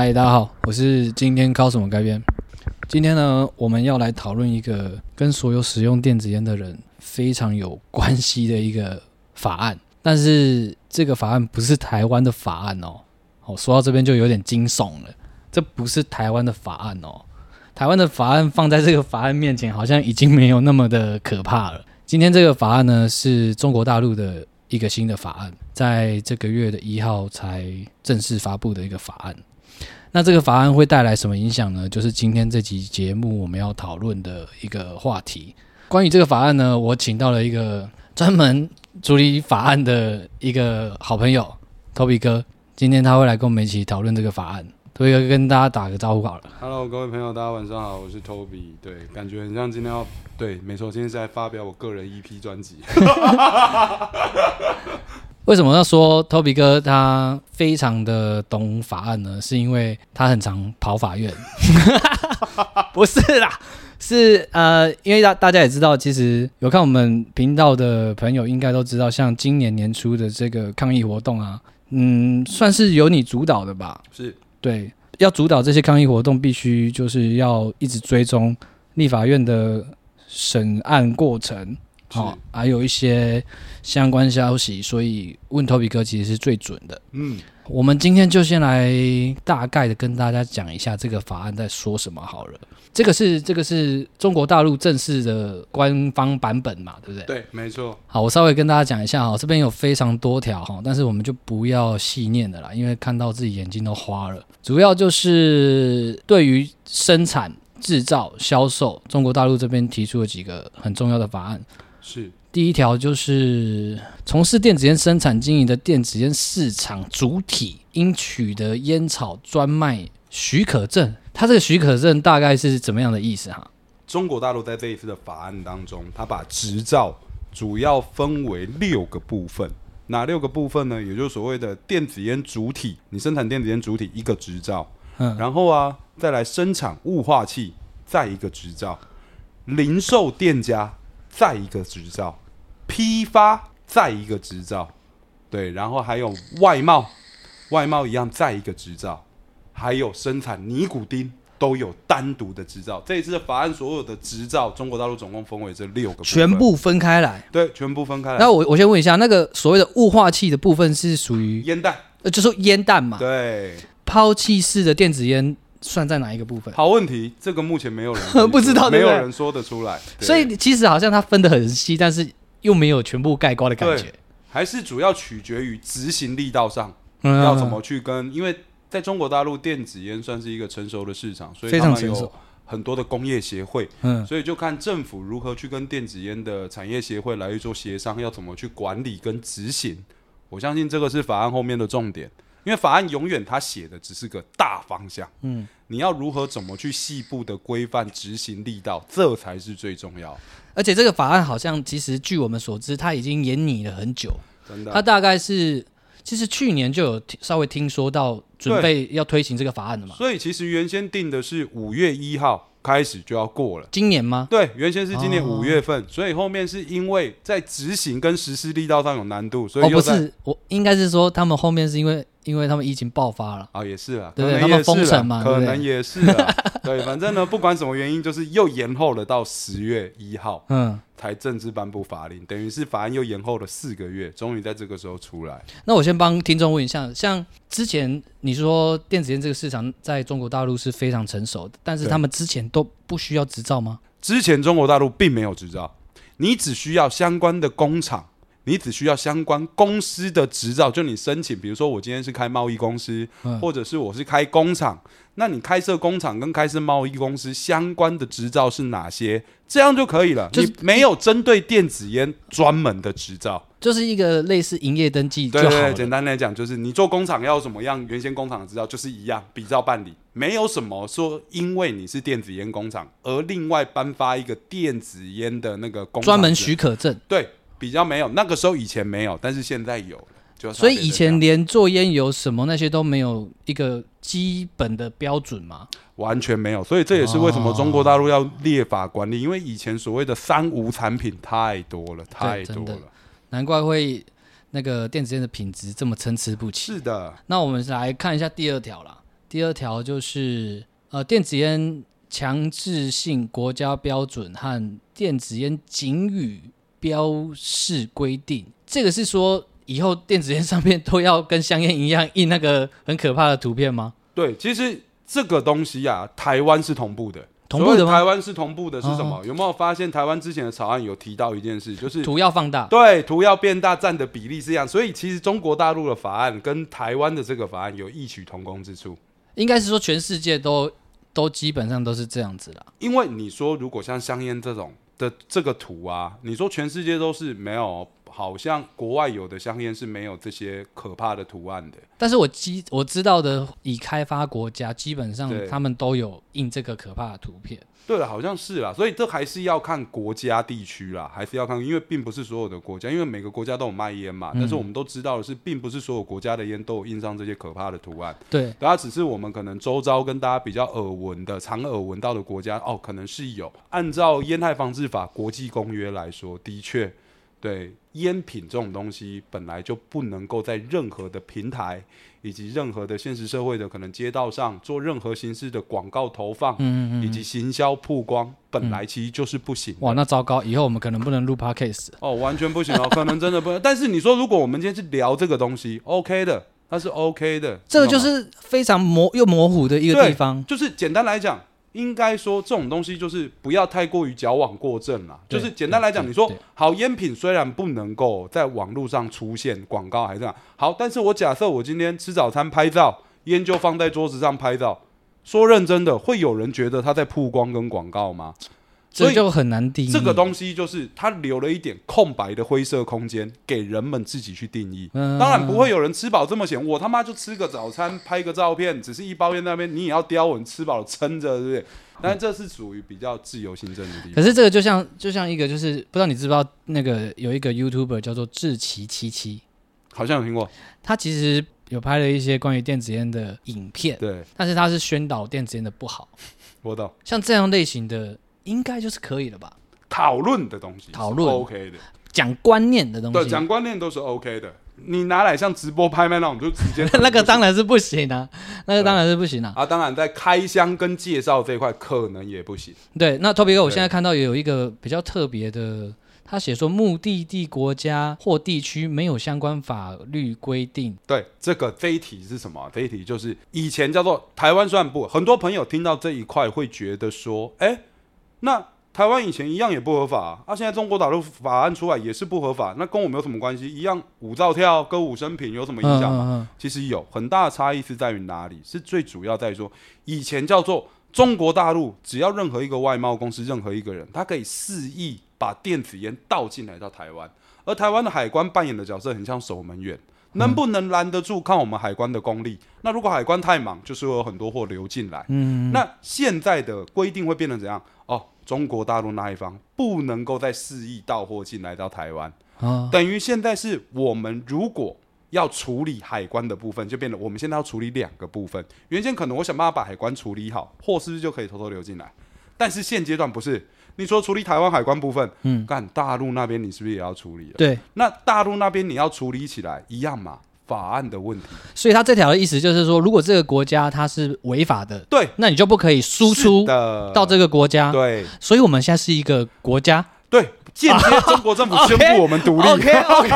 嗨，大家好，我是今天高什么改编。今天呢，我们要来讨论一个跟所有使用电子烟的人非常有关系的一个法案，但是这个法案不是台湾的法案哦。哦，说到这边就有点惊悚了，这不是台湾的法案哦。台湾的法案放在这个法案面前，好像已经没有那么的可怕了。今天这个法案呢，是中国大陆的一个新的法案，在这个月的一号才正式发布的一个法案。那这个法案会带来什么影响呢？就是今天这集节目我们要讨论的一个话题。关于这个法案呢，我请到了一个专门处理法案的一个好朋友，Toby 哥。今天他会来跟我们一起讨论这个法案。Toby 哥跟大家打个招呼好了。Hello，各位朋友，大家晚上好，我是 Toby。对，感觉很像今天要对，没错，今天是在发表我个人 EP 专辑。为什么要说 Toby 哥他非常的懂法案呢？是因为他很常跑法院。不是啦，是呃，因为大大家也知道，其实有看我们频道的朋友应该都知道，像今年年初的这个抗议活动啊，嗯，算是由你主导的吧？是对，要主导这些抗议活动，必须就是要一直追踪立法院的审案过程，好、是还有一些相关消息，所以问 Toby 哥其实是最准的。嗯，我们今天就先来大概的跟大家讲一下这个法案在说什么好了。这个是这个是中国大陆正式的官方版本嘛，对不对？对，没错，好，我稍微跟大家讲一下哈，这边有非常多条哈，但是我们就不要细念的啦，因为看到自己眼睛都花了。主要就是对于生产、制造、销售，中国大陆这边提出了几个很重要的法案。是第一条就是从事电子烟生产经营的电子烟市场主体应取得烟草专卖许可证。它这个许可证大概是怎么样的意思哈？中国大陆在这一次的法案当中，它把执照主要分为六个部分。哪六个部分呢？也就是所谓的电子烟主体，你生产电子烟主体一个执照，嗯然后啊，再来生产雾化器，再一个执照，零售店家再一个执照，批发再一个执照，对，然后还有外贸，外贸一样再一个执照，还有生产尼古丁都有单独的执照。这一次的法案所有的执照，中国大陆总共分为这六个全部分开来。对，全部分开来。那我我先问一下，那个所谓的雾化器的部分是属于烟弹，呃，就是烟弹嘛？对，抛弃式的电子烟算在哪一个部分？好问题，这个目前没有人 不知道没有人说得出来。所以其实好像它分得很细，但是又没有全部盖瓜的感觉。还是主要取决于执行力道上，嗯要怎么去跟，因为在中国大陆电子烟算是一个成熟的市场，所以非他们有常成熟？很多的工业协会，嗯，所以就看政府如何去跟电子烟的产业协会来去做协商，要怎么去管理跟执行。我相信这个是法案后面的重点，因为法案永远它写的只是个大方向，嗯，你要如何怎么去细部的规范执行力道，这才是最重要，而且这个法案好像其实据我们所知，它已经研拟了很久。真的。它大概是其实去年就有稍微听说到准备要推行这个法案的嘛？所以其实原先定的是五月一号开始就要过了。今年吗？对，原先是今年哦五月份，所以后面是因为在执行跟实施力道上有难度，所哦，不以又在是，我应该是说他们后面是因为因为他们疫情爆发了。啊，也是啊，对他们可能也是啦封城嘛可能也是啊。对，反正呢，不管什么原因，就是又延后了到十月一号嗯，才正式颁布法令，等于是法案又延后了四个月，终于在这个时候出来。那我先帮听众问一下，像之前你说电子烟这个市场在中国大陆是非常成熟的，但是他们之前都不需要执照吗？之前中国大陆并没有执照，你只需要相关的工厂，你只需要相关公司的执照，就你申请，比如说我今天是开贸易公司，嗯或者是我是开工厂，那你开设工厂跟开设贸易公司相关的执照是哪些？这样就可以了。就是你没有针对电子烟专门的执照，就是一个类似营业登记就好对对对，简。单来讲就是你做工厂要怎么样，原先工厂的执照就是一样，比照办理，没有什么说因为你是电子烟工厂而另外颁发一个电子烟的那个工专门许可证，对，比较没有，那个时候以前没有，但是现在有了。就所以以前连做烟油什么那些都没有一个基本的标准嘛。完全没有，所以这也是为什么中国大陆要立法管理，因为以前所谓的三无产品太多了，太多了。难怪会那个电子烟的品质这么参差不齐。是的，那我们来看一下第二条啦。第二条就是呃，电子烟强制性国家标准和电子烟警语标示规定，这个是说以后电子烟上面都要跟香烟一样印那个很可怕的图片吗？对，其实这个东西呀、台湾是同步的。同步的台湾是同步的是什么？有没有发现台湾之前的草案有提到一件事，就是图要放大，对图要变大占的比例是一样，所以其实中国大陆的法案跟台湾的这个法案有异曲同工之处。应该是说全世界都都基本上都是这样子啦。因为你说如果像香烟这种的这个图啊，你说全世界都是没有，好像国外有的香烟是没有这些可怕的图案的。但是我基我知道的已开发国家，基本上他们都有印这个可怕的图片。对了，好像是啦，所以这还是要看国家地区啦，还是要看，因为并不是所有的国家，因为每个国家都有卖烟嘛。但是我们都知道的是，并不是所有国家的烟都有印上这些可怕的图案。对，大家只是我们可能周遭跟大家比较耳闻的、常耳闻到的国家哦，可能是有。按照烟害防治法国际公约来说，的确，对烟品这种东西本来就不能够在任何的平台以及任何的现实社会的可能街道上做任何形式的广告投放，嗯嗯以及行销曝光，本来其实就是不行的。哇，那糟糕，以后我们可能不能录 podcast。哦，完全不行哦，可能真的不能。但是你说，如果我们今天是聊这个东西，OK 的，那是 OK 的。这个就是非常模又模糊的一个地方。就是简单来讲，应该说这种东西就是不要太过于矫枉过正啦。就是简单来讲，你说好烟品虽然不能够在网络上出现广告还是这样，好，但是我假设我今天吃早餐拍照，烟就放在桌子上拍照，说认真的，会有人觉得他在曝光跟广告吗？所以这就很难定义。这个东西就是它留了一点空白的灰色空间，给人们自己去定义。嗯当然不会有人吃饱这么闲，我他妈就吃个早餐，拍个照片，只是一包烟那边，你也要叼稳，吃饱了撑着，对不对？但这是属于比较自由行政的地方。可是这个就像就像一个就是不知道你知不知道那个有一个 YouTuber 叫做志奇七七，好像有听过，他其实有拍了一些关于电子烟的影片，对但是他是宣导电子烟的不好。我懂。像这样类型的应该就是可以了吧？讨论的东西是讨论 OK 的，讲观念的东对，西，讲观念都是 OK 的。你拿来像直播拍卖那种，就直接 那个当然是不行啊，那个当然是不行啊。啊，当然在开箱跟介绍这一块可能也不行。对，那 Toby 哥，我对现在看到也有一个比较特别的，他写说目的地国家或地区没有相关法律规定，对，这个这一题是什么？这一题就是以前叫做台湾算不，很多朋友听到这一块会觉得说，哎，那台湾以前一样也不合法啊，啊现在中国大陆法案出来也是不合法，那跟我们有什么关系？一样舞照跳、歌舞升平有什么影响吗？嗯嗯其实有很大的差异是在于哪里？是最主要在于说，以前叫做中国大陆，只要任何一个外贸公司、任何一个人，他可以肆意把电子烟倒进来到台湾，而台湾的海关扮演的角色很像守门员，能不能拦得住，看我们海关的功力。那如果海关太忙，就是会有很多货流进来。嗯，那现在的规定会变成怎样？哦，中国大陆那一方不能够再肆意到货进来到台湾。啊，等于现在是我们如果要处理海关的部分，就变得我们现在要处理两个部分。原先可能我想办法把海关处理好，货是不是就可以偷偷流进来？但是现阶段不是，你说处理台湾海关部分，嗯，干大陆那边你是不是也要处理了？对，那大陆那边你要处理起来一样嘛？法案的问题，所以他这条的意思就是说，如果这个国家它是违法的，对，那你就不可以输出的。到这个国家。对。所以我们现在是一个国家。对，间接中国政府宣布我们独立。，OK OK，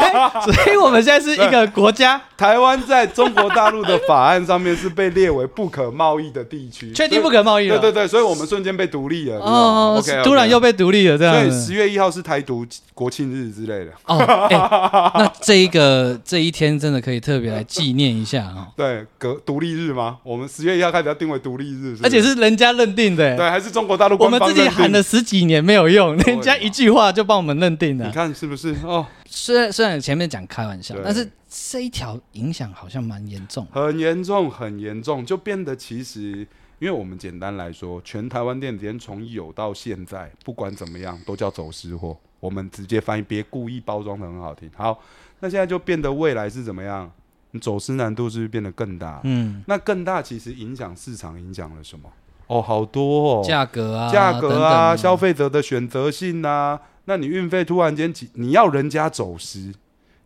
所以我们现在是一个国家，台湾在中国大陆的法案上面是被列为不可贸易的地区，确定不可贸易了。对对对，所以我们瞬间被独立了。哦 OK，突然又被独立了，这样所以。十月一号是台独国庆日之类的。哦，哎、那这一个这一天真的可以特别来纪念一下啊，对，隔独立日吗？我们十月一号开始要定为独立日，而且是人家认定的。对，还是中国大陆我们自己喊了十几年没有用，人家一句话就帮我们认定你。看是不是？哦，虽然虽然前面讲开玩笑，但是这一条影响好像蛮严重。很严重，很严重，就变得其实。因为我们简单来说，全台湾电子烟从有到现在，不管怎么样都叫走私货。我们直接翻译，别故意包装的很好听。好，那现在就变得未来是怎么样？你走私难度是不是变得更大？嗯，那更大其实影响市场，影响了什么？哦，好多哦，价格啊，价格啊，等等消费者的选择性啊，那你运费突然间几，你要人家走私，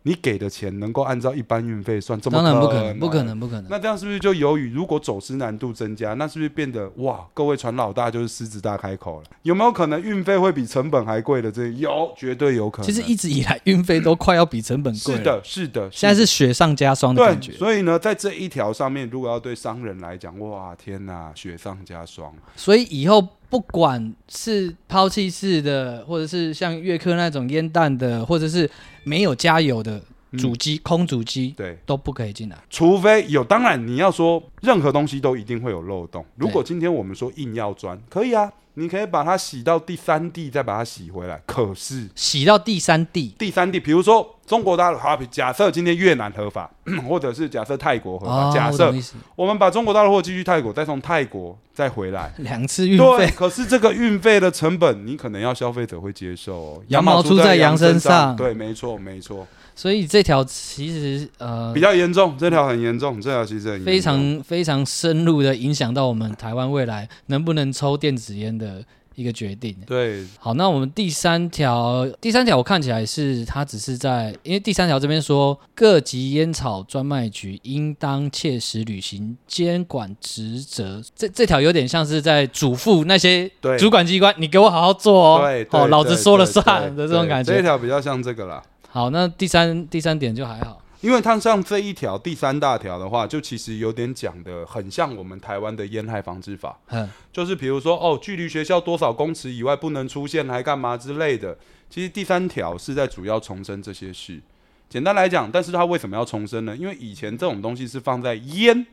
你给的钱能够按照一般运费算？这么当然不可能，不可。能，不可能。那这样是不是就由于如果走私难度增加，那是不是变得哇？各位船老大就是狮子大开口了，有没有可能运费会比成本还贵的？这有，绝对有可能。其实一直以来运费都快要比成本贵了，是的，是的，现在是雪上加霜的感觉对，。所以呢，在这一条上面，如果要对商人来讲，哇，天哪，雪上加霜。所以以后不管是抛弃式的，或者是像悦科那种烟弹的，或者是没有加油的嗯主机、空主机对，都不可以进来。除非有，当然你要说任何东西都一定会有漏洞。如果今天我们说硬要钻，可以啊，你可以把它洗到第三地，再把它洗回来。可是洗到第三地，第三地，比如说中国大陆，好，假设今天越南合法，或者是假设泰国合法，哦，假设我们把中国大陆货寄去泰国，再从泰国再回来。两次运对，费，可是这个运费的成本，你可能要消费者会接受哦。羊毛出在在羊身身上对，没错，没错，所以这条其实呃比较严重，这条很严重，这条其实很严重非常非常深入的影响到我们台湾未来能不能抽电子烟的一个决定。对，好，那我们第三条，第三条我看起来是它只是在，因为第三条这边说，各级烟草专卖局应当切实履行监管职责。这这条有点像是在嘱咐那些主管机关，你给我好好做哦，对，哦，老子说了算的这种感觉。这一条比较像这个啦。好，那第三第三点就还好，因为它像这一条第三大条的话，就其实有点讲的很像我们台湾的烟害防治法，嗯，就是比如说哦，距离学校多少公尺以外不能出现，还干嘛之类的。其实第三条是在主要重申这些事。简单来讲，但是它为什么要重申呢？因为以前这种东西是放在烟、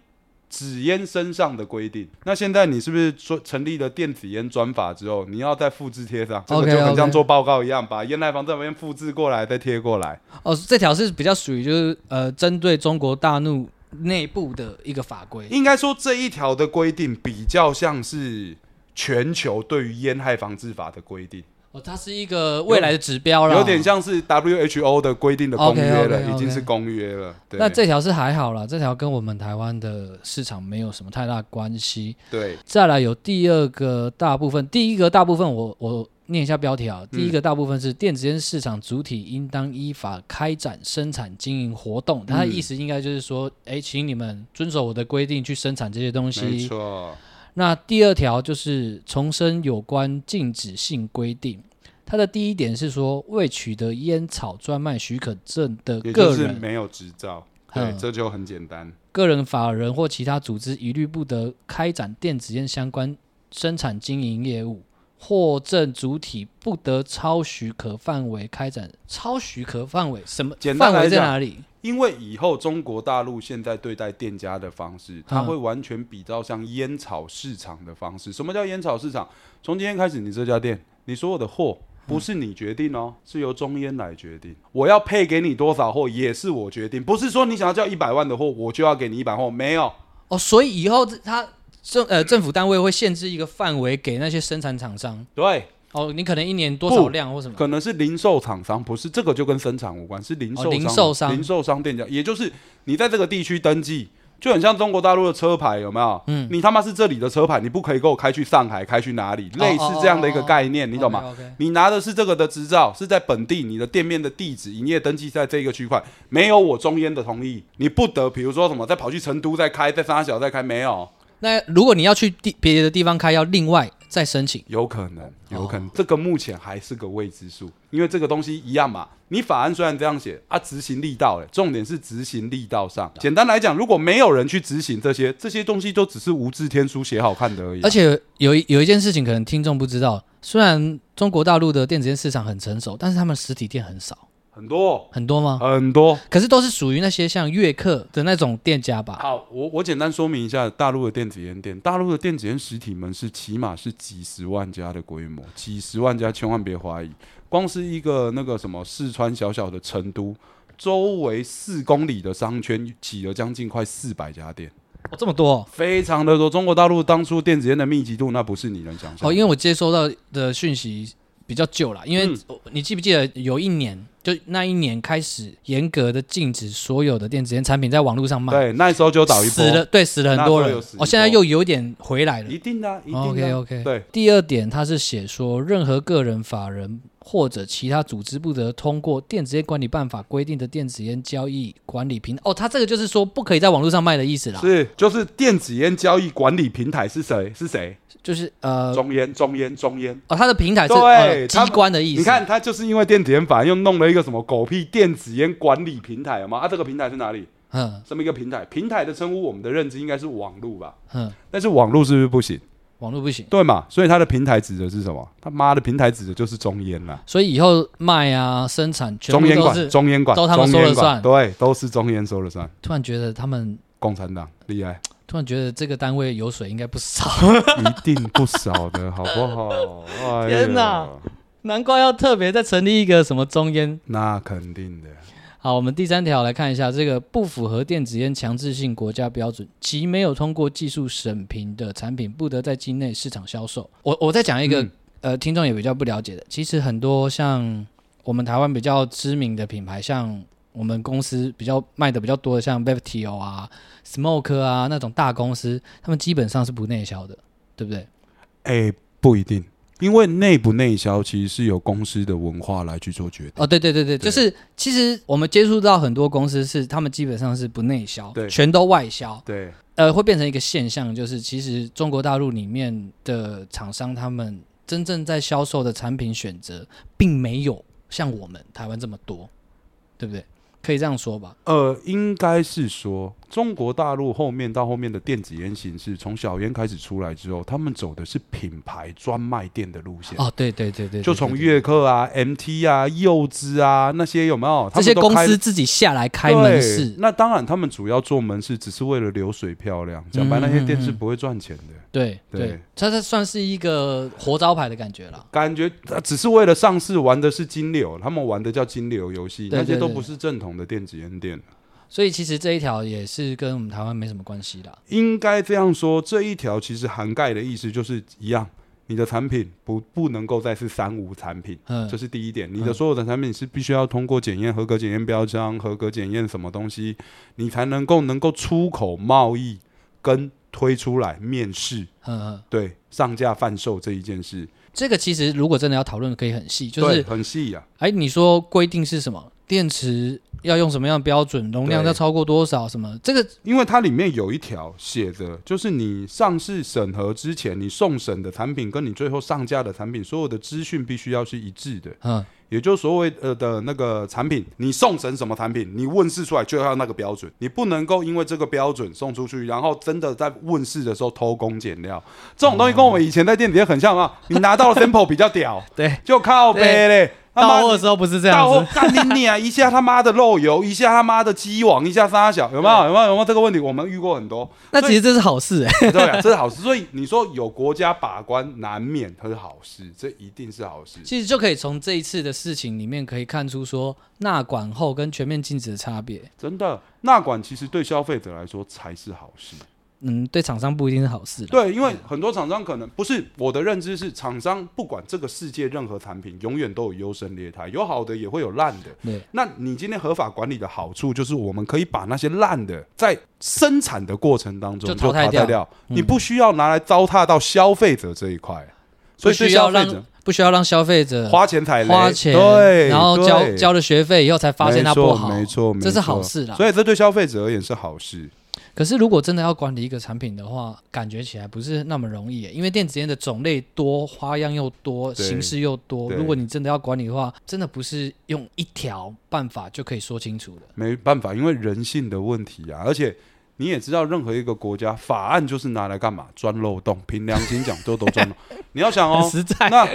纸烟身上的规定，那现在你是不是说成立了电子烟专法之后，你要再复制贴上，这个就很像做报告一样，把烟害防治这边复制过来再贴过来。哦，这条是比较属于就是呃，针对中国大陆内部的一个法规。应该说这一条的规定比较像是全球对于烟害防治法的规定，哦，它是一个未来的指标了，有点。像是 WHO 的规定的公约了已经是公约了。对那这条是还好了，这条跟我们台湾的市场没有什么太大关系。对再来有第二个大部分，第一个大部分我我念一下标题啊。第一个大部分是电子烟市场主体应当依法开展生产经营活动，它的意思应该就是说，哎，请你们遵守我的规定去生产这些东西没西。错，那第二条就是重申有关禁止性规定。它的第一点是说，未取得烟草专卖许可证的个人、没有执照。对，嗯这就很简单。个人、法人或其他组织，一律不得开展电子烟相关生产经营业务。获证主体不得超许可范围开展。超许可范围什么？范围在哪里？因为以后中国大陆现在对待店家的方式，它嗯会完全比照像烟草市场的方式。什么叫烟草市场？从今天开始，你这家店，你所有的货不是你决定哦，是由中烟来决定。我要配给你多少货，也是我决定，不是说你想要叫一百万的货，我就要给你一百货，没有。哦，所以以后他政呃政府单位会限制一个范围给那些生产厂商。对，哦，你可能一年多少量或什么？可能是零售厂商，不是这个就跟生产无关，是零售商、哦零售商零售商店家，也就是你在这个地区登记，就很像中国大陆的车牌，有没有？嗯你他妈是这里的车牌，你不可以给我开去上海，开去哪里？类似这样的一个概念，你懂吗你拿的是这个的执照，是在本地你的店面的地址、营业登记在这个区块，没有我中烟的同意，你不得，比如说什么再跑去成都再开，在沙小再开，没有，那如果你要去地别的地方开，要另外再申请。有可能，有可能，这个目前还是个未知数，因为这个东西一样嘛。你法案虽然这样写啊，执行力道嘞，重点是执行力道上。简单来讲，如果没有人去执行这些，这些东西都只是无字天书写好看的而已啊、而且有一有一件事情，可能听众不知道，虽然中国大陆的电子烟市场很成熟，但是他们实体店很少，很多很多吗？很多。可是都是属于那些像悦客的那种店家吧？好，我我简单说明一下大陆的电子烟店。大陆的电子烟实体门市起码是几十万家的规模，几十万家，千万别怀疑。光是一个那个什么四川小小的成都，周围四公里的商圈挤了将近快四百家店。哦，这么多哦非常的多。中国大陆当初电子烟的密集度，那不是你能想象。哦，因为我接收到的讯息比较旧了，因为嗯你记不记得有一年就那一年开始严格的禁止所有的电子烟产品在网络上卖，对，那时候就倒一波，死了，对，死了很多人。哦，现在又有点回来了。一定的啊，一定的啊。OK OK。对，第二点，他是写说，任何个人、法人或者其他组织不得通过电子烟管理办法规定的电子烟交易管理平哦，他这个就是说不可以在网络上卖的意思啦，是就是电子烟交易管理平台是谁？是谁？就是呃中烟，中烟，中烟。哦，它的平台是对呃他机关的意思。你看，他就是因为电子烟法又弄了一个什么狗屁电子烟管理平台嘛？啊，这个平台是哪里？嗯这么一个平台，平台的称呼，我们的认知应该是网络吧？嗯，但是网络是不是不行？网络不行，对嘛？所以它的平台指的是什么？他妈的平台指的就是中烟啦，所以以后卖啊、生产全中烟管，部都是。中烟管，都他们说了算对，都是中烟说了算。突然觉得他们，共产党厉害，突然觉得这个单位油水应该不少，一定不少的，好不好？哎天哪难怪要特别再成立一个什么中烟那肯定的。好，我们第三条来看一下，这个不符合电子烟强制性国家标准及没有通过技术审评的产品，不得在境内市场销售。我我再讲一个，嗯呃，听众也比较不了解的，其实很多像我们台湾比较知名的品牌，像我们公司比较卖的比较多的，像 Vaptio 啊、Smoke 啊那种大公司，他们基本上是不内销的，对不对？哎、不一定，因为内不内销其实是由公司的文化来去做决定。哦，对对对对，对就是其实我们接触到很多公司是他们基本上是不内销，对全都外销。对，呃，会变成一个现象，就是其实中国大陆里面的厂商，他们真正在销售的产品选择，并没有像我们台湾这么多，对不对？可以这样说吧？呃，应该是说中国大陆后面到后面的电子烟形式，从小烟开始出来之后，他们走的是品牌专卖店的路线。哦，对对对对，就从悦客啊、MT 啊、柚子啊那些有没有？这些公司自己下来开门市，那当然，他们主要做门市只是为了流水漂亮。讲白，那些店是不会赚钱的。对对对，它这算是一个活招牌的感觉了。感觉呃只是为了上市，玩的是金流，他们玩的叫金流游戏，那些都不是正统的电子烟店。所以其实这一条也是跟我们台湾没什么关系的。应该这样说，这一条其实涵盖的意思就是一样，你的产品不不能够再是三无产品，嗯这是第一点。你的所有的产品是必须要通过检验，合格检验标章，合格检验什么东西，你才能够能够出口贸易跟推出来面试，嗯嗯，对上架贩售这一件事，这个其实如果真的要讨论，可以很细，就是很细呀、哎，你说规定是什么？电池要用什么样的标准？容量要超过多少？什么？这个因为它里面有一条写的，就是你上市审核之前，你送审的产品跟你最后上架的产品，所有的资讯必须要是一致的。嗯，也就是所谓呃的那个产品，你送审什么产品，你问世出来就要那个标准，你不能够因为这个标准送出去，然后真的在问世的时候偷工减料。这种东西跟我们以前在店里面很像啊，你拿到了 sample 比较屌，对，就靠背嘞。到货的时候不是这到货样子。干你娘！一下他妈的漏油，一下他妈的鸡网，一下沙小，有没有？有没有？有没有这个问题？我们遇过很多。那其实这是好事哎、对啊，这是好事。所以你说有国家把关，难免它是好事，这一定是好事。其实就可以从这一次的事情里面可以看出说纳管后跟全面禁止的差别。真的，纳管其实对消费者来说才是好事。嗯，对厂商不一定是好事啦。对，因为很多厂商可能不是我的认知是，厂商不管这个世界任何产品，永远都有优胜劣汰，有好的也会有烂的。对那你今天合法管理的好处，就是我们可以把那些烂的在生产的过程当中就淘汰掉掉，嗯你不需要拿来糟蹋到消费者这一块。所以对不需要消费者让不需要让消费者花钱踩雷，花钱，对，然后交交了学费以后才发现它不好，没错，没错，这是好事啦。所以这对消费者而言是好事。可是如果真的要管理一个产品的话，感觉起来不是那么容易，因为电子烟的种类多，花样又多，形式又多。如果你真的要管理的话，真的不是用一条办法就可以说清楚的。没办法，因为人性的问题啊，而且你也知道，任何一个国家法案就是拿来干嘛？钻漏洞。凭良心讲，都都钻漏。你要想哦，实在，那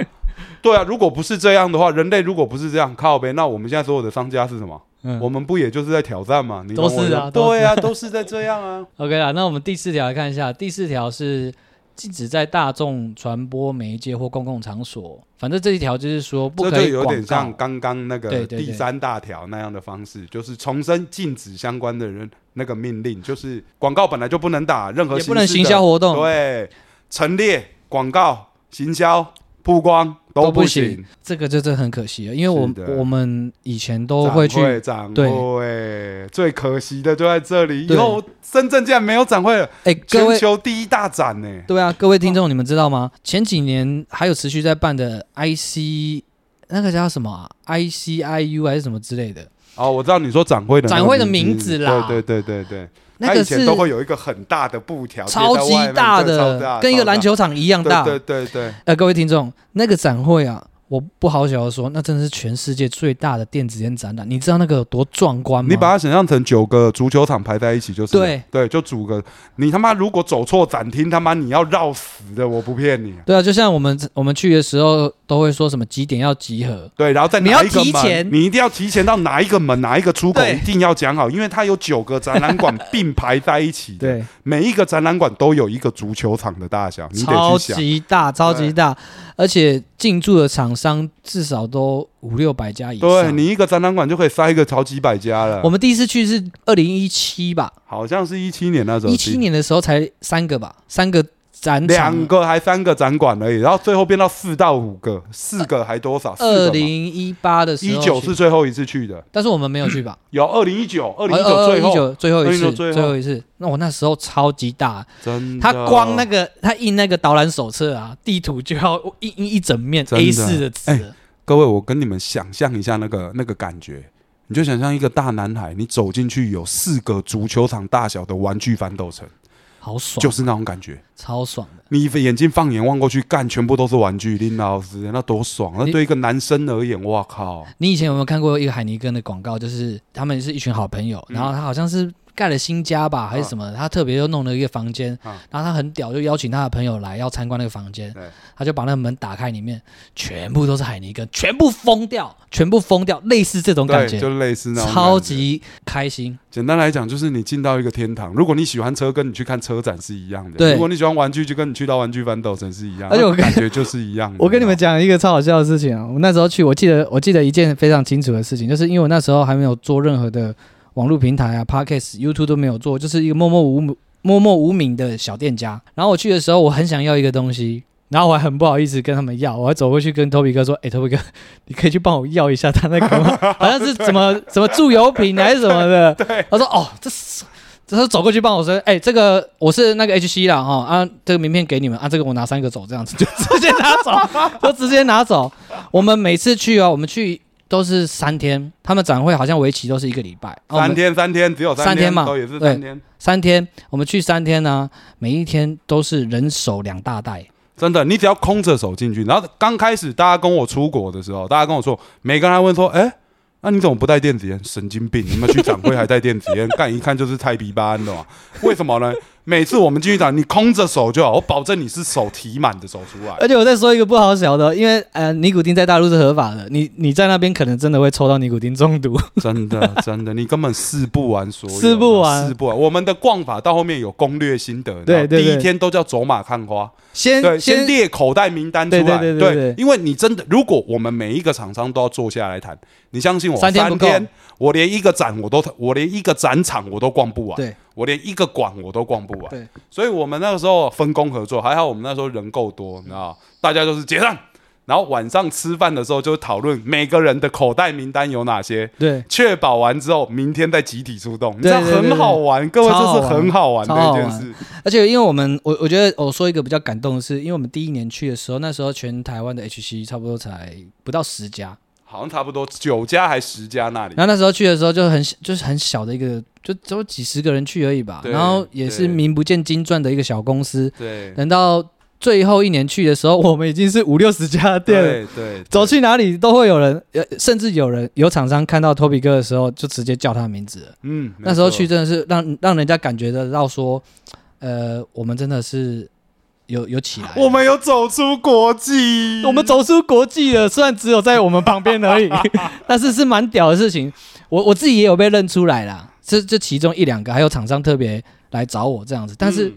对啊，如果不是这样的话，人类如果不是这样靠呗，那我们现在所有的商家是什么？嗯我们不也就是在挑战吗？你都是啊对啊，都是在这样啊。OK 啦，那我们第四条来看一下，第四条是禁止在大众传播媒介或公共场所，反正这一条就是说不这就可以广有点像。刚刚那个第三大条那样的方式，就是重申禁止相关的人那个命令，就是广告本来就不能打，任何也不能行销活动，对陈列广告、行销、曝光都不行。这个就真的很可惜了，因为我我们以前都会去展会最可惜的就在这里。以后深圳竟然没有展会了，哎，各全位球第一大展呢。对啊，各位听众，你们知道吗？前几年还有持续在办的 IC 那个叫什么、啊、ICIU 还是什么之类的，哦，我知道你说展会的展会的名字。啦。对对对对对，那个是都会有一个很大的布条，超级大的，跟一个篮球场一样大。对对对对，呃，各位听众，那个展会啊，我不好小的说，那真的是全世界最大的电子烟展览。你知道那个有多壮观吗？你把它想象成九个足球场排在一起就是。对对，就组个。你他妈如果走错展厅，他妈你要绕死的，我不骗你。对啊，就像我们我们去的时候都会说什么几点要集合，对，然后在你要哪一个门提前你一定要提前到哪一个门、哪一个出口，一定要讲好，因为它有九个展览馆并排在一起。，对，每一个展览馆都有一个足球场的大小，你超得去想。级大，超级大，而且进驻的厂商至少都五六百家以上。对你一个展览馆就可以塞一个好几百家了。我们第一次去是二零一七吧，好像是一七年那时候，一七年的时候才三个吧，三个展两。个还三个展馆而已，然后最后变到四到五个，四个还多少？二零一八的时一候一九是，最后一次去的，但是我们没有去吧？有二零一九，二零一呃九最后2019最后一次，最后一次。那我那时候超级大，真的，他光那个他印那个导览手册啊，地图就要印印一整面 A 四的纸哎。各位，我跟你们想象一下那个那个感觉，你就想象一个大男孩，你走进去有四个足球场大小的玩具翻斗城，好爽，就是那种感觉。超爽的。你眼睛放眼望过去，干全部都是玩具，林老师那多爽！那对一个男生而言，哇靠！你以前有没有看过一个海尼根的广告？就是他们是一群好朋友，嗯然后他好像是盖了新家吧，还是什么，他特别又弄了一个房间，啊然后他很屌，就邀请他的朋友来要参观那个房间对，他就把那个门打开，里面全部都是海尼根，全部疯掉，全部疯掉，类似这种感，觉，就类似那种超级开心。简单来讲，就是你进到一个天堂。如果你喜欢车，跟你去看车展是一样的；对如果你喜欢玩具，就跟你去到玩具翻斗城是一样。而且我感觉就是一样的。我跟你们讲一个超好笑的事情啊！我那时候去，我记得我记得一件非常清楚的事情，就是因为我那时候还没有做任何的网络平台啊、Podcast、YouTube 都没有做，就是一个默默无名默默无名的小店家。然后我去的时候，我很想要一个东西，然后我还很不好意思跟他们要，我还走过去跟 Toby 哥说：“哎、t o b y 哥，你可以去帮我要一下他那个吗，好像是什么什么助油品还是什么的。”对，他说：“哦，这是。”他说走过去帮我说，哎、这个我是那个 HC 啦，哈啊，这个名片给你们啊，这个我拿三个走，这样子就直接拿走，就直接拿走。我们每次去啊，我们去都是三天，他们展会好像为期都是一个礼拜，啊三天三天只有三天嘛也是三天。三天，我们去三天呢，每一天都是人手两大袋，真的，你只要空着手进去，然后刚开始大家跟我出国的时候，大家跟我说，每个人还问说，哎、那、你怎么不带电子烟？神经病！你们去展会还带电子烟，干一看就是太皮巴胺的嘛？为什么呢？每次我们进去展，你空着手就好，我保证你是手提满的走出来。而且我再说一个不好小的，因为呃尼古丁在大陆是合法的，你你在那边可能真的会抽到尼古丁中毒。真的，真的，你根本试不完所有，试不完。试不完。我们的逛法到后面有攻略心得，对第一天都叫走马看花，先对，先先列口袋名单出来，对对对因为你真的，如果我们每一个厂商都要坐下来谈，你相信我，三天我连一个展我都，我连一个展场我都逛不完，对我连一个馆我都逛不完，对，所以我们那个时候分工合作，还好我们那时候人够多，你知道，大家就是结账。然后晚上吃饭的时候就讨论每个人的口袋名单有哪些，对确保完之后，明天再集体出动，你知道对对对很好玩，各位这是很好玩的一件事。而且因为我们，我我觉得我说一个比较感动的是，因为我们第一年去的时候，那时候全台湾的 HC 差不多才不到十家，好像差不多九家还十家那里，然后那时候去的时候就很就是很小的一个，就只有几十个人去而已吧，然后也是名不见经传的一个小公司。对，等到最后一年去的时候，我们已经是五六十家店了。对对，走去哪里都会有人，呃，甚至有人有厂商看到 Toby 哥的时候，就直接叫他名字了。嗯，那时候去真的是让让人家感觉得到说，呃，我们真的是有有起来。我们有走出国际，我们走出国际了，虽然只有在我们旁边而已，但是是蛮屌的事情。我我自己也有被认出来啦，这这其中一两个，还有厂商特别来找我这样子，但是嗯。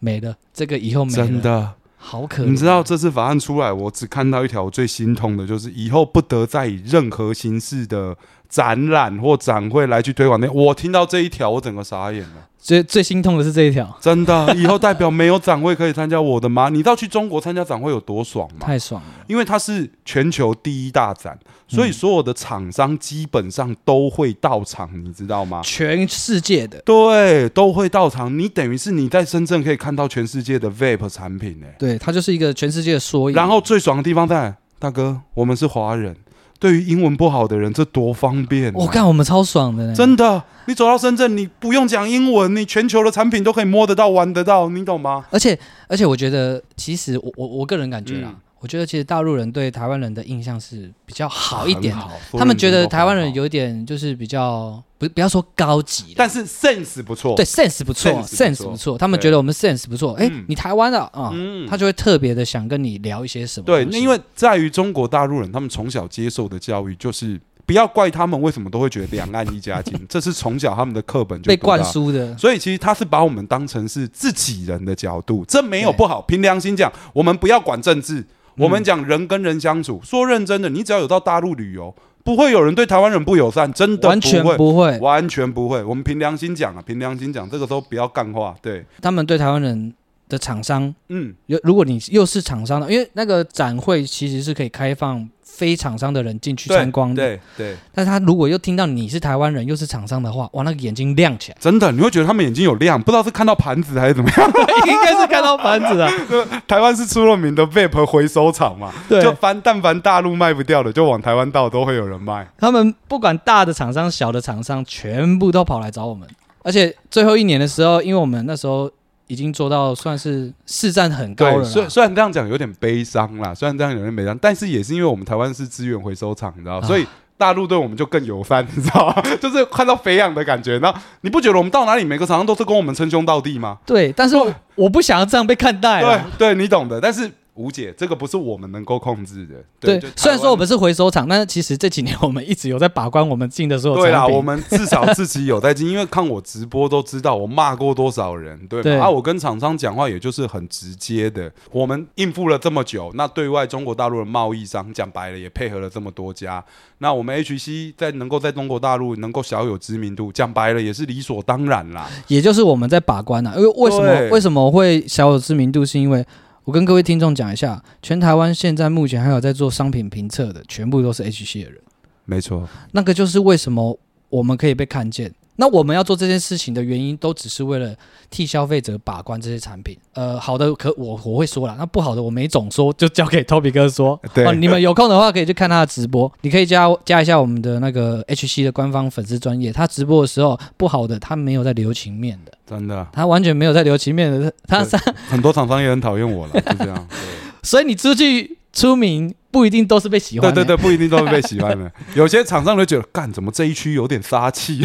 没了，这个以后没了，真的，好可怜。你知道这次法案出来，我只看到一条最心痛的，就是以后不得再以任何形式的展览或展会来去推广那。我听到这一条，我整个傻眼了。最最心痛的是这一条，真的，以后代表没有展会可以参加我的吗？你知道去中国参加展会有多爽吗？太爽了。因为它是全球第一大展，所以所有的厂商基本上都会到场，你知道吗？全世界的，对，都会到场。你等于是你在深圳可以看到全世界的 vape 产品呢、对，它就是一个全世界的缩影。然后最爽的地方在，大哥，我们是华人，对于英文不好的人，这多方便、啊！我看我们超爽的，真的，你走到深圳，你不用讲英文，你全球的产品都可以摸得到、玩得到，你懂吗？而且而且我觉得，其实我我我个人感觉啊，嗯我觉得其实大陆人对台湾人的印象是比较好一点的，他们觉得台湾人，有点就是比较不不要说高级，但是 sense 不错，对 sense 不错 sense 不错，他们对觉得我们 sense 不错，哎嗯，你台湾的啊，嗯他就会特别的想跟你聊一些什么东对，那因为在于中国大陆人，他们从小接受的教育就是。不要怪他们为什么都会觉得两岸一家亲，这是从小他们的课本就被灌输的，所以其实他是把我们当成是自己人的角度，这没有不好。凭良心讲，我们不要管政治，我们讲人跟人相处。说认真的，你只要有到大陆旅游，不会有人对台湾人不友善，真的完全不会，完全不会。我们凭良心讲啊，凭良心讲，这个时候不要干话。对，他们对台湾人的厂商嗯，有，如果你又是厂商的，因为那个展会其实是可以开放非厂商的人进去参观的。对对，但是他如果又听到你是台湾人，又是厂商的话，哇，那个眼睛亮起来，真的，你会觉得他们眼睛有亮，不知道是看到盘子还是怎么样。应该是看到盘子啊。台湾是出了名的 vape 回收厂嘛，对就凡但凡大陆卖不掉的，就往台湾倒，都会有人卖。他们不管大的厂商、小的厂商，全部都跑来找我们。而且最后一年的时候，因为我们那时候已经做到算是市占很高了对，虽虽然这样讲有点悲伤啦，虽然这样有点悲伤，但是也是因为我们台湾是资源回收厂，你知道，啊所以大陆对我们就更友善，你知道吗？就是看到肥羊的感觉。然后你不觉得我们到哪里每个厂商都是跟我们称兄道弟吗？对，但是我我不想要这样被看待对啊。对，你懂的。但是吴姐，这个不是我们能够控制的。对虽然说我们是回收厂，但是其实这几年 我们一直有在把关我们进的所有对啦，我们至少自己有在进，因为看我直播都知道我骂过多少人，对吗？对啊，我跟厂商讲话也就是很直接的。我们应付了这么久，那对外中国大陆的贸易商讲白了也配合了这么多家，那我们 HC 在能够在中国大陆能够小有知名度，讲白了也是理所当然啦。也就是我们在把关啊。因为为什么对为什么会小有知名度？是因为我跟各位听众讲一下，全台湾现在目前还有在做商品评测的，全部都是 H 系的人。没错，那个就是为什么我们可以被看见。那我们要做这件事情的原因，都只是为了替消费者把关这些产品。呃，好的，可我我会说了，那不好的我没总说，就交给 Toby 哥说。对哦，你们有空的话可以去看他的直播，你可以加加一下我们的那个 HC 的官方粉丝专业。他直播的时候，不好的他没有在留情面的，真的，他完全没有在留情面的，他对很多厂商也很讨厌我了，就这样。对 所以你出去出名不一定都是被喜欢的。对对对，不一定都是被喜欢的。有些厂商就觉得，干怎么这一区有点杀气？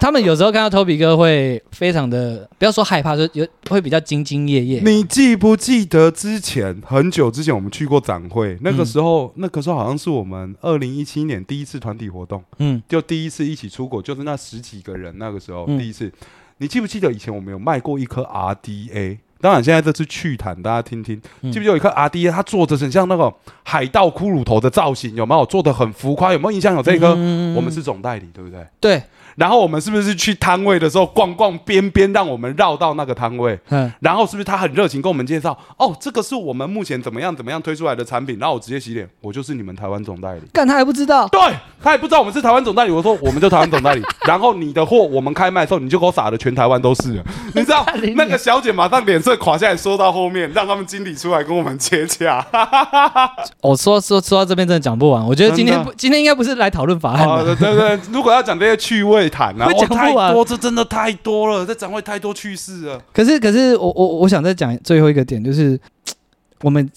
他们有时候看到 Toby 哥会非常的，不要说害怕，就有会比较兢兢业业。你记不记得之前很久之前我们去过展会？那个嗯时候，那个时候好像是我们二零一七年第一次团体活动，嗯，就第一次一起出国，就是那十几个人。那个时候、嗯第一次，你记不记得以前我们有卖过一颗 RDA？当然，现在这次趣谈，大家听听，嗯记不记得有一颗 RDA？它做的很像那个海盗骷髅头的造型，有没有？做的很浮夸，有没有印象？有这个？嗯我们是总代理，对不对？对，然后我们是不是去摊位的时候逛逛边边，让我们绕到那个摊位？嗯，然后是不是他很热情跟我们介绍？哦，这个是我们目前怎么样怎么样推出来的产品。然后我直接洗脸，我就是你们台湾总代理。干他还不知道，对他也不知道我们是台湾总代理，我说我们就台湾总代理。然后你的货我们开卖的时候，你就给我撒的全台湾都是了，你知道那个小姐马上脸色垮下来，说到后面，让他们经理出来跟我们接洽。我、说说说到这边真的讲不完。我觉得今天今天应该不是来讨论法案啊，的，对对对，如果要讲这些趣味谈啊，会讲哦，太不完多，这真的太多了，这展会太多趣事了。可是可是我我我想再讲最后一个点，就是 我们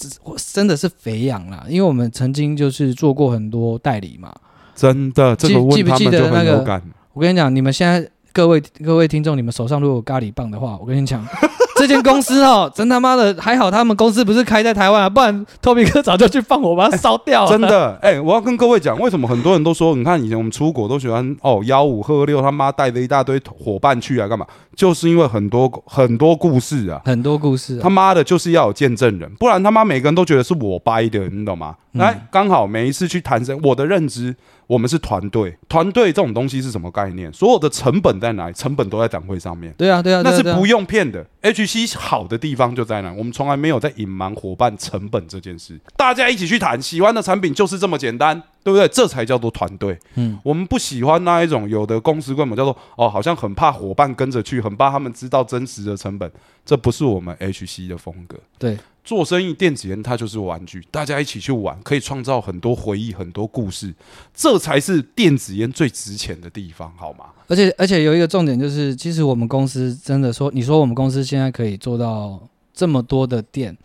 真的是肥羊啦，因为我们曾经就是做过很多代理嘛。真的，这记个问记不记他们就得那个很有感。我跟你讲，你们现在各位各位听众，你们手上如果有咖喱棒的话，我跟你讲，这间公司哦，真他妈的还好，他们公司不是开在台湾啊，不然托比哥早就去放火把它烧掉了。真的，哎、我要跟各位讲，为什么很多人都说，你看以前我们出国都喜欢哦幺五喝六，他妈带着一大堆伙伴去啊，干嘛？就是因为很多很多故事啊。很多故事、啊他，妈的，就是要有见证人，不然他妈每个人都觉得是我掰的，你懂吗？嗯来，刚好每一次去谈生，我的认知，我们是团队，团队这种东西是什么概念？所有的成本在哪里？成本都在展会上面。对啊对啊，那是不用骗的。HC 好的地方就在哪？我们从来没有在隐瞒伙伴成本这件事，大家一起去谈，喜欢的产品就是这么简单，对不对？这才叫做团队。嗯，我们不喜欢那一种有的公司根本叫做哦，好像很怕伙伴跟着去，很怕他们知道真实的成本，这不是我们 HC 的风格。对，做生意电子烟它就是玩具，大家一起去玩，可以创造很多回忆、很多故事，这才是电子烟最值钱的地方，好吗？而且而且有一个重点就是，其实我们公司真的说，你说我们公司现在可以做到这么多的店，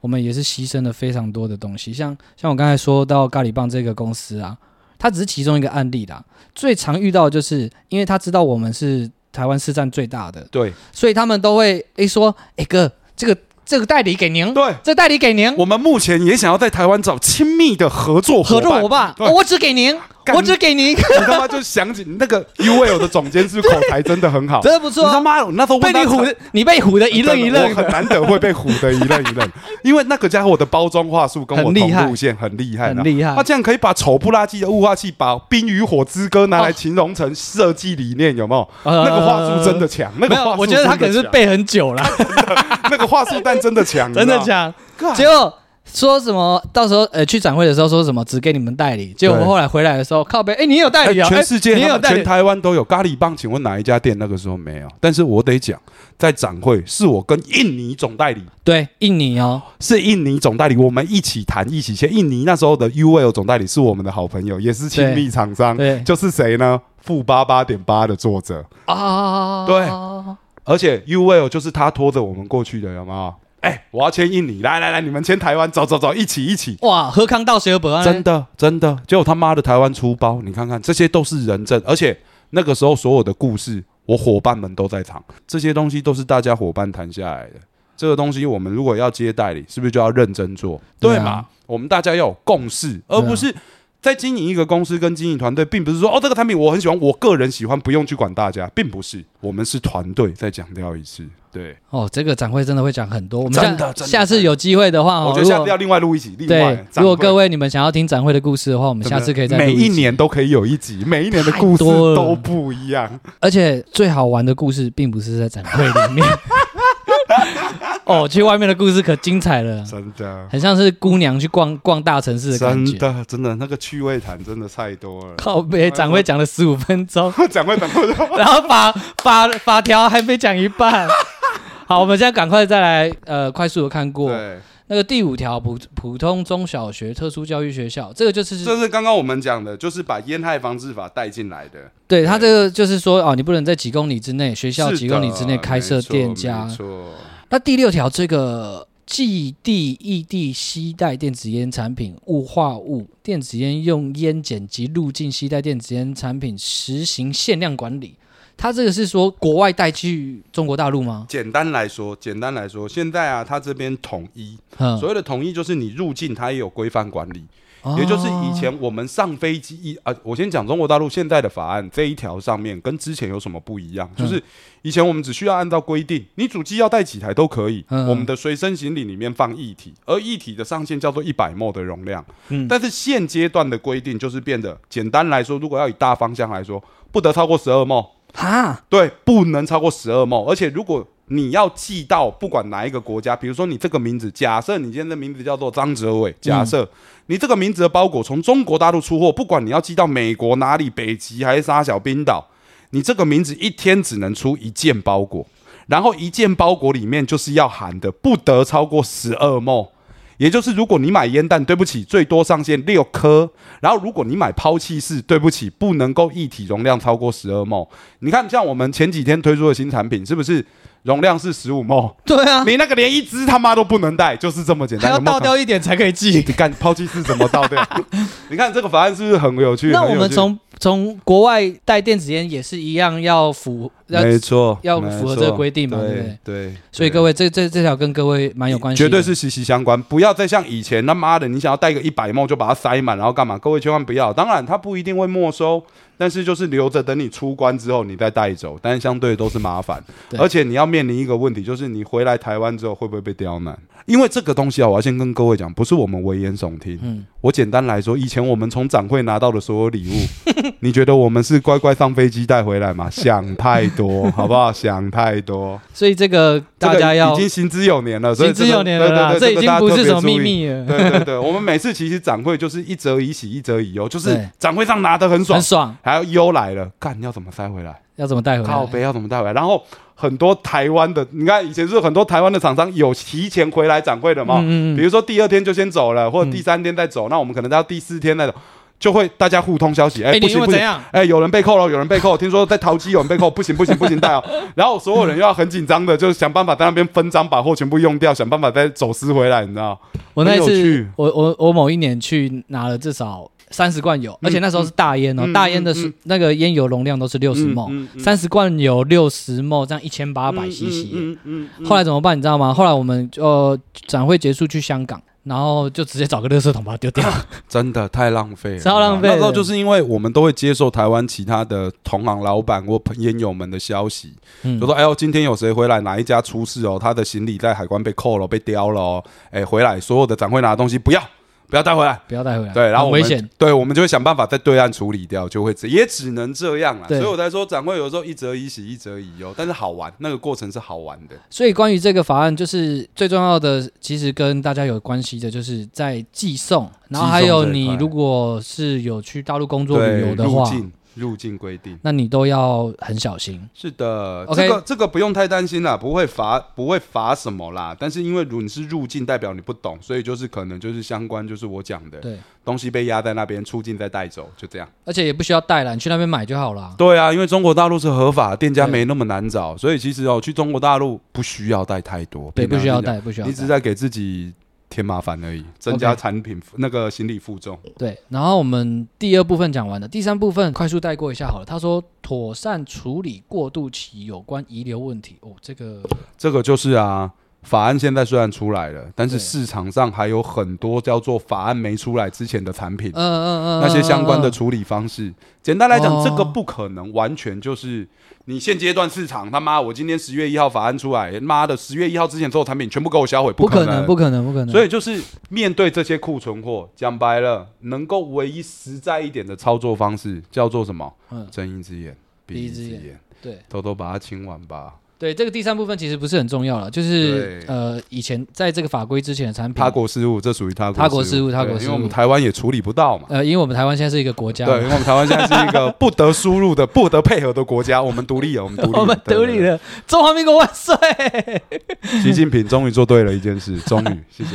我们也是牺牲了非常多的东西。像像我刚才说到咖喱棒这个公司啊，它只是其中一个案例啦。最常遇到的就是，因为他知道我们是台湾市占最大的，对所以他们都会诶说，诶哥，这个这个代理给您，对，这代理给您，我们目前也想要在台湾找亲密的合作合作伙伴。我只给您，干我只给您，你他妈就想起那个 UL 的总监是口才真的很好，真的不错啊。你他妈我那时候被你唬的，你被唬的一愣一愣我很的，难得会被唬的一愣一愣，因为那个家伙的包装话术跟我同路线，很厉害，很厉害他。竟然可以把丑不拉几的雾化器，把《冰与火之歌》拿来形容成设计理念，有没有？呃那个话术真的强，那个话术我觉得他可能是背很久了，那个话术但真的强，真的。强。结果说什么，到时候呃去展会的时候说什么只给你们代理，结果我对后来回来的时候，靠背，哎，你有代理全世界你有代理？台湾都有咖喱棒，请问哪一家店那个时候没有？但是我得讲，在展会是我跟印尼总代理，对，印尼哦，是印尼总代理，我们一起谈一起签。印尼那时候的 UL 总代理是我们的好朋友，也是亲密厂商，对就是谁呢？负八八点八的作者，啊，对而且 UL 就是他拖着我们过去的，有没有？哎、我要签印尼，来来来，你们签台湾，走走走，一起一起。哇，何康到谁有啊？真的真的，结果他妈的台湾出包，你看看这些都是人证，而且那个时候所有的故事，我伙伴们都在场，这些东西都是大家伙伴谈下来的。这个东西我们如果要接代理，是不是就要认真做？对啊对嘛？我们大家要有共识，而不是在经营一个公司跟经营团队，并不是说哦这个产品我很喜欢，我个人喜欢，不用去管大家，并不是，我们是团队。再强调一次，对，哦，这个展会真的会讲很多。我们下真的下次有机会的话，哦我觉得下次要另外录一集。另对如果各位你们想要听展会的故事的话，我们下次可以再每一。年都可以有一集，每一年的故事多都不一样。而且最好玩的故事并不是在展会里面。哦，去外面的故事可精彩了，真的，很像是姑娘去逛逛大城市的感觉。真的，真的，那个趣味谈真的太多了。靠背展会讲了十五分钟，展会 然后法法法条还没讲一半。好，我们现在赶快再来呃，快速的看过对，那个第五条普普通中小学特殊教育学校，这个就是这是刚刚我们讲的，就是把烟害防治法带进来的。对它这个就是说哦，你不能在几公里之内，学校几公里之内开设没错店家没。错，那第六条，这个寄地异地吸带电子烟产品雾化物、电子烟用烟碱及入境吸带电子烟产品实行限量管理。它这个是说国外带去中国大陆吗？简单来说，简单来说，现在啊，它这边统一，嗯，所谓的统一就是你入境它也有规范管理，哦也就是以前我们上飞机一啊，我先讲中国大陆现在的法案这一条上面跟之前有什么不一样？嗯就是以前我们只需要按照规定，你主机要带几台都可以，嗯我们的随身行李里面放一体，而一体的上限叫做一百 ml 的容量。嗯但是现阶段的规定就是变得简单来说，如果要以大方向来说，不得超过十二 ml。哈，对，不能超过十二 ml，而且如果你要寄到不管哪一个国家，比如说你这个名字，假设你今天的名字叫做张哲伟，假设你这个名字的包裹从中国大陆出货，不管你要寄到美国哪里，北极还是沙小冰岛，你这个名字一天只能出一件包裹，然后一件包裹里面就是要含的不得超过十二 ml。也就是，如果你买烟弹，对不起，最多上限六颗。然后，如果你买抛弃式，对不起，不能够一体容量超过十二 ml。你看，像我们前几天推出的新产品，是不是容量是十五 ml？对啊，你那个连一支他妈都不能带，就是这么简单。还要有没有倒掉一点才可以寄。你看抛弃是怎么倒掉？你看这个法案是不是很有趣？那我们从从国外带电子烟也是一样要符要，没错，要符合这个错规定嘛对不对对，所以各位这这这条跟各位蛮有关系的，绝对是息息相关。不要再像以前他妈的，你想要带个一百梦就把它塞满，然后干嘛？各位千万不要。当然，它不一定会没收，但是就是留着等你出关之后你再带走，但是相对都是麻烦。而且你要面临一个问题，就是你回来台湾之后会不会被刁难？因为这个东西啊，我要先跟各位讲，不是我们危言耸听。嗯我简单来说，以前我们从展会拿到的所有礼物，你觉得我们是乖乖上飞机带回来吗？想太多，好不好？想太多。所以这个大家这个要已经行之有年了，所以行之有年了啦，对对对这已经不是什么秘。密了，对对对，我们每次其实展会就是一则以喜，一则以忧，就是展会上拿的很爽很，爽，还有忧来了，干要怎么塞回来？要怎么带回来？靠背要怎么带回来？然后很多台湾的，你看以前是很多台湾的厂商有提前回来展会的嘛，嗯嗯嗯，比如说第二天就先走了，或者第三天再走，那我们可能到第四天那种，就会大家互通消息，哎、不行不行。哎、有人被扣了，有人被扣。听说在淘机有人被扣，不行不行不行带哦。然后所有人又要很紧张的，就是想办法在那边分赃，把货全部用掉，想办法再走私回来，你知道？我那次我我我某一年去拿了至少三十罐油，而且那时候是大烟哦，嗯大烟的是嗯那个烟油容量都是六十嗯 ml，嗯嗯三十罐油六十 ml，这样一千八百 cc 耶。嗯嗯嗯后来怎么办？你知道吗？后来我们呃展会结束去香港，然后就直接找个垃圾桶把它丢掉。真的太浪费了，超浪费那时候就是因为我们都会接受台湾其他的同行老板或朋烟友们的消息，嗯就说：“哎呦，今天有谁回来？哪一家出事哦？他的行李在海关被扣了，被叼了哦。哎，回来所有的展会拿的东西不要，不要带回来。不要带回来，对，然后我们危险。对，我们就会想办法在对岸处理掉，就会这也只能这样了。所以我才说展会有时候一则以喜，一则以忧，但是好玩，那个过程是好玩的。所以关于这个法案，就是最重要的，其实跟大家有关系的，就是在寄送，然后还有你如果是有去大陆工作，旅游的话，入境规定。那你都要很小心。是的 OK 这个这个不用太担心啦，不会罚不会罚什么啦。但是因为如你是入境，代表你不懂，所以就是可能就是相关就是我讲的对，东西被压在那边，出境再带走，就这样。而且也不需要带了，你去那边买就好了。对啊，因为中国大陆是合法，店家没那么难找，所以其实哦，去中国大陆不需要带太多，对，不需要带，不需要你只是。在给自己添麻烦而已，增加产品那个行李负重。对，然后我们第二部分讲完了，第三部分快速带过一下好了。他说，妥善处理过渡期有关遗留问题。哦，这个这个就是啊，法案现在虽然出来了，但是市场上还有很多叫做法案没出来之前的产品。嗯嗯嗯，那些相关的处理方式。简单来讲，哦这个不可能完全就是你现阶段市场他妈，我今天十月一号法案出来，妈的十月一号之前所有产品全部给我销毁，不可能，不可能，不可能。所以就是面对这些库存货，讲白了，能够唯一实在一点的操作方式叫做什么？嗯，睁一只眼闭一只眼，对偷偷把它清完吧。对，这个第三部分其实不是很重要了，就是呃，以前在这个法规之前的产品他，国事务，这属于他他国事务务，他国事务因为我们台湾也处理不到嘛。呃，因为我们台湾现在是一个国家，对，因为我们台湾现在是一个不得输入的、不得配合的国家，我们独立了，我们独立，我们独立了，中华民国万岁！习近平终于做对了一件事，终于，谢谢。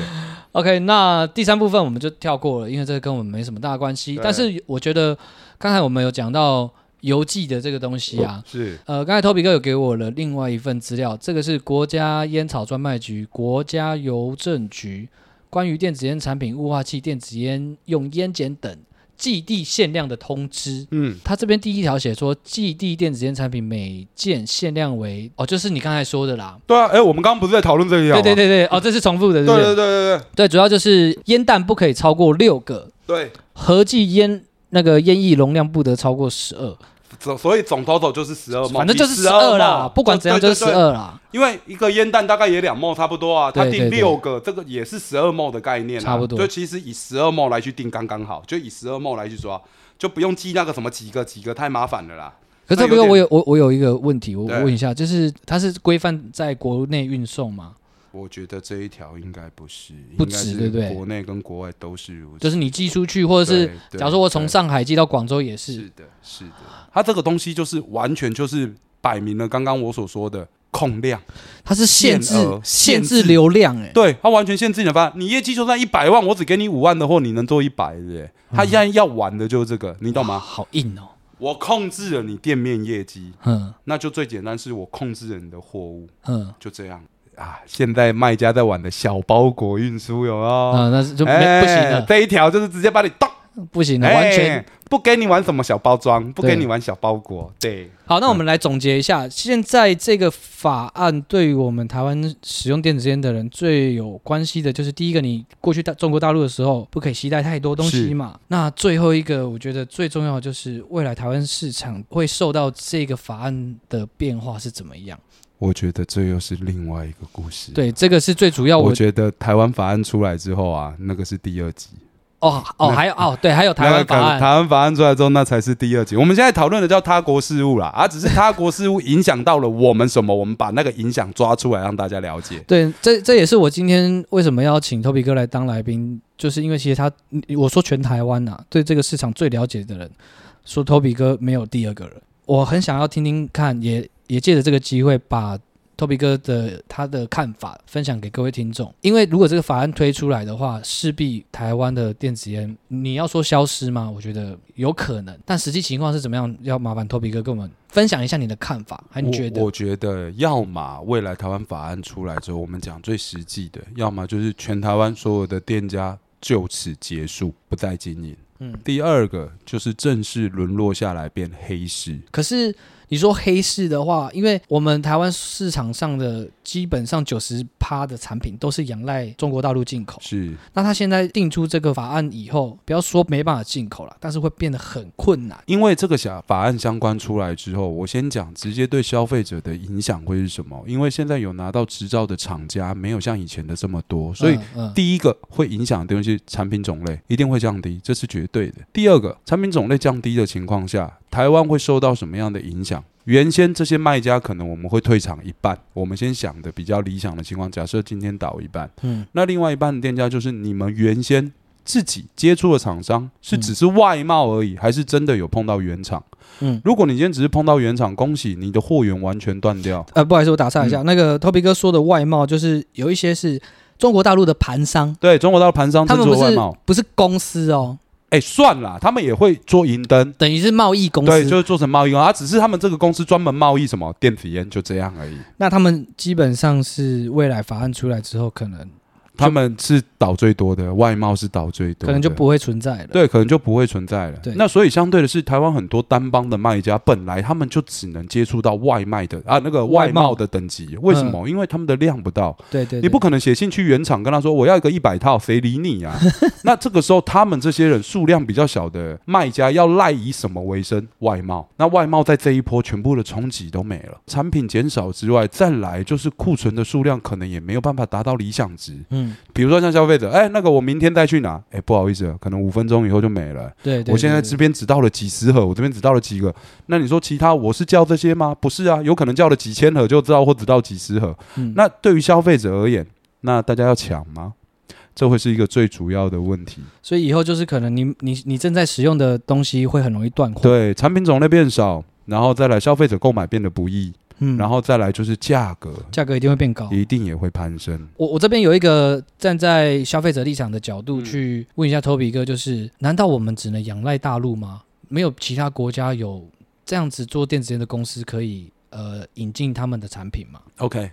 OK，那第三部分我们就跳过了，因为这个跟我们没什么大关系。但是我觉得刚才我们有讲到邮寄的这个东西啊，是。呃，刚才 Toby 哥有给我了另外一份资料，这个是国家烟草专卖局、国家邮政局关于电子烟产品、雾化器、电子烟用烟碱等寄递限量的通知。嗯，他这边第一条写说，寄递电子烟产品每件限量为哦，就是你刚才说的啦。对啊，哎，我们刚刚不是在讨论这个对对对对，哦，这是重复的，对对？对不对？对对。对，主要就是烟弹不可以超过六个，对对，合计烟那个烟液容量不得超过十二，总所以总 total 就是十二反正就是十二啦，不管怎样就是十。二啦，因为一个烟弹大概也两毛差不多啊，它定六个，这个也是十二毛的概念啊，差不多。就其实以十二毛来去定刚刚好，就以十二毛来去抓，就不用记那个什么几个几个太麻烦了啦。可是特别那有点我有我我有一个问题，我问一下，就是它是规范在国内运送吗？我觉得这一条应该不是，不应该是止对不对国内跟国外都是如此。就是你寄出去，或者是假如说我从上海寄到广州也是，是的，是的，它这个东西就是完全就是摆明了刚刚我所说的控量，它是限制限制制流量，哎，对，它完全限制你的发展。你业绩就算一百万，我只给你五万的货，你能做一百，对不对？他现在要玩的就是这个，你懂吗？好硬哦，我控制了你店面业绩，嗯那就最简单，是我控制了你的货物，嗯就这样啊。现在卖家在玩的小包裹运输有没有？啊，那是就没哎不行了，这一条就是直接把你咚不行了，完全哎不给你玩什么小包装，不对给你玩小包裹，对，好。那我们来总结一下，现在这个法案对于我们台湾使用电子烟的人最有关系的，就是第一个，你过去大中国大陆的时候不可以携带太多东西嘛。那最后一个，我觉得最重要的就是未来台湾市场会受到这个法案的变化是怎么样。我觉得这又是另外一个故事。，对，这个是最主要我。我觉得台湾法案出来之后啊，那个是第二集。哦哦，还有哦，对，还有台湾法案。台湾法案出来之后，那才是第二集。我们现在讨论的叫他国事务啦，啊，只是他国事务影响到了我们什么，我们把那个影响抓出来让大家了解。对，这这也是我今天为什么要请 Toby 哥来当来宾，就是因为其实他，我说全台湾呐、对这个市场最了解的人，说 Toby 哥没有第二个人。我很想要听听看，也也借着这个机会把 Toby 哥的他的看法分享给各位听众。因为如果这个法案推出来的话，势必台湾的电子烟，你要说消失吗？我觉得有可能，但实际情况是怎么样？要麻烦 Toby 哥跟我们分享一下你的看法，还你觉得我？我觉得，要么未来台湾法案出来之后，我们讲最实际的；要么就是全台湾所有的店家就此结束，不再经营。嗯，第二个就是正式沦落下来变黑市。可是你说黑市的话，因为我们台湾市场上的基本上九十趴的产品都是仰赖中国大陆进口，是那他现在定出这个法案以后，不要说没办法进口了，但是会变得很困难。因为这个小法案相关出来之后，我先讲直接对消费者的影响会是什么？因为现在有拿到执照的厂家没有像以前的这么多，所以第一个会影响的东西，产品种类一定会降低，这是绝对的。第二个，产品种类降低的情况下，台湾会受到什么样的影响？原先这些卖家可能我们会退场一半，我们先想的比较理想的情况，假设今天倒一半，嗯那另外一半的店家就是你们原先自己接触的厂商是只是外贸而已，还是真的有碰到原厂？嗯。如果你今天只是碰到原厂，恭喜你的货源完全断掉。呃，不好意思，我打岔一嗯下，那个 Toby 哥说的外贸，就是有一些是中国大陆的盘商，对中国大陆盘商在他们不是做外贸，不是公司哦，哎、算了，他们也会做银灯。等于是贸易公司。对，就是做成贸易啊，只是他们这个公司专门贸易什么电子烟，就这样而已。那他们基本上是未来法案出来之后，可能他们是倒最多的，外贸是倒最多的，可能就不会存在了。对，可能就不会存在了。对那所以相对的是，台湾很多单帮的卖家本来他们就只能接触到外卖的啊那个外外贸贸的等级，为什么？因为他们的量不到，对对对，你不可能写信去原厂跟他说我要一个一百套，谁理你啊？那这个时候他们这些人数量比较小的卖家要赖以什么为生？外贸。那外贸在这一波全部的冲击都没了，产品减少之外，再来就是库存的数量可能也没有办法达到理想值。嗯，比如说像消费者，哎、那个我明天再去拿，哎、不好意思，可能五分钟以后就没了。对对，我现在这边只到了几十盒，我这边只到了几个。那你说其他我是叫这些吗？不是啊，有可能叫了几千盒就知道，或只到几十盒。嗯那对于消费者而言，那大家要抢吗？这会是一个最主要的问题。所以以后就是可能你你你正在使用的东西会很容易断货。，对，产品种类变少，然后再来消费者购买变得不易，嗯，然后再来就是价格价格一定会变高。一定也会攀升。我我这边有一个站在消费者立场的角度嗯去问一下 Toby 哥，就是难道我们只能仰赖大陆吗？没有其他国家有这样子做电子烟的公司可以呃引进他们的产品吗？OK，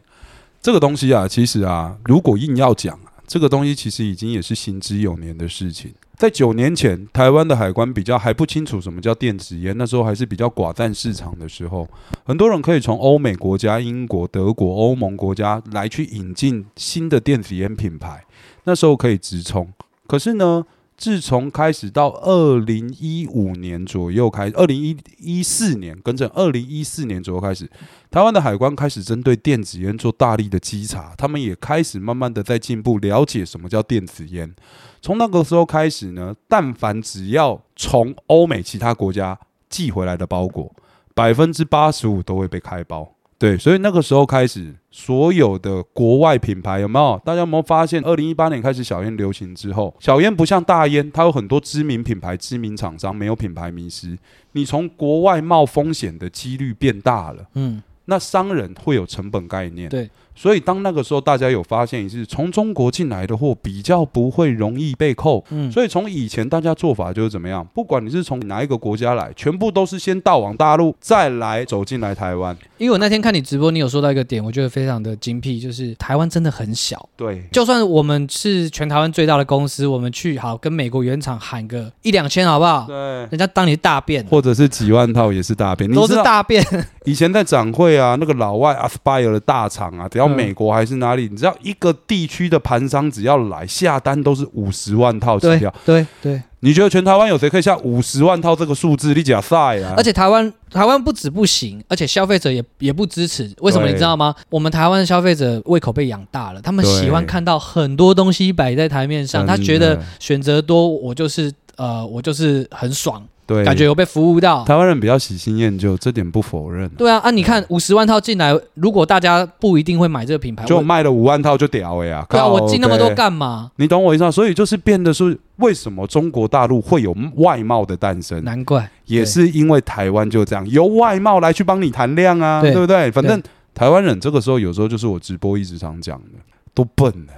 这个东西啊，其实啊，如果硬要讲啊，这个东西其实已经也是行之有年的事情。在九年前，台湾的海关比较还不清楚什么叫电子烟，那时候还是比较寡占市场的时候，很多人可以从欧美国家、英国、德国、欧盟国家来去引进新的电子烟品牌，那时候可以直冲。可是呢，自从开始到二零一五年左右开，二零一一四年跟正，二零一四年左右开始，台湾的海关开始针对电子烟做大力的稽查，他们也开始慢慢的在进步，了解什么叫电子烟。从那个时候开始呢，但凡只要从欧美其他国家寄回来的包裹，百分之八十五都会被开包。对，所以那个时候开始，所有的国外品牌有没有？大家有没有发现，二零一八年开始小烟流行之后，小烟不像大烟，它有很多知名品牌、知名厂商，没有品牌迷失。你从国外冒风险的几率变大了。嗯，那商人会有成本概念，对，所以当那个时候大家有发现是从中国进来的货比较不会容易被扣，嗯，所以从以前大家做法就是怎么样，不管你是从哪一个国家来，全部都是先到往大陆，再来走进来台湾。因为我那天看你直播，你有说到一个点，我觉得非常的精辟，就是台湾真的很小。对，就算我们是全台湾最大的公司，我们去好跟美国原厂喊个一两千，好不好？对，人家当你是大便，或者是几万套也是大便，都是大便。以前在展会啊，那个老外 Aspire 的大厂啊，只 要嗯美国还是哪里，你知道一个地区的盘商只要来下单都是五十万套起对跳。对对，你觉得全台湾有谁可以下五十万套这个数字？你假赛啊！而且台湾台湾不止不行，而且消费者也也不支持。为什么你知道吗？我们台湾的消费者胃口被养大了，他们喜欢看到很多东西摆在台面上，他觉得选择多，我就是呃，我就是很爽，对，感觉有被服务到。台湾人比较喜新厌旧，这点不否认。对啊，啊，你看五十万套进来，如果大家不一定会买这个品牌，就卖了五万套就屌了呀！对啊，我进那么多北干嘛？你懂我意思吗？所以就是变得是为什么中国大陆会有外贸的诞生，难怪也是因为台湾就这样由外贸来去帮你谈量啊，对对不对？反正台湾人这个时候有时候就是我直播一直常讲的，都笨了。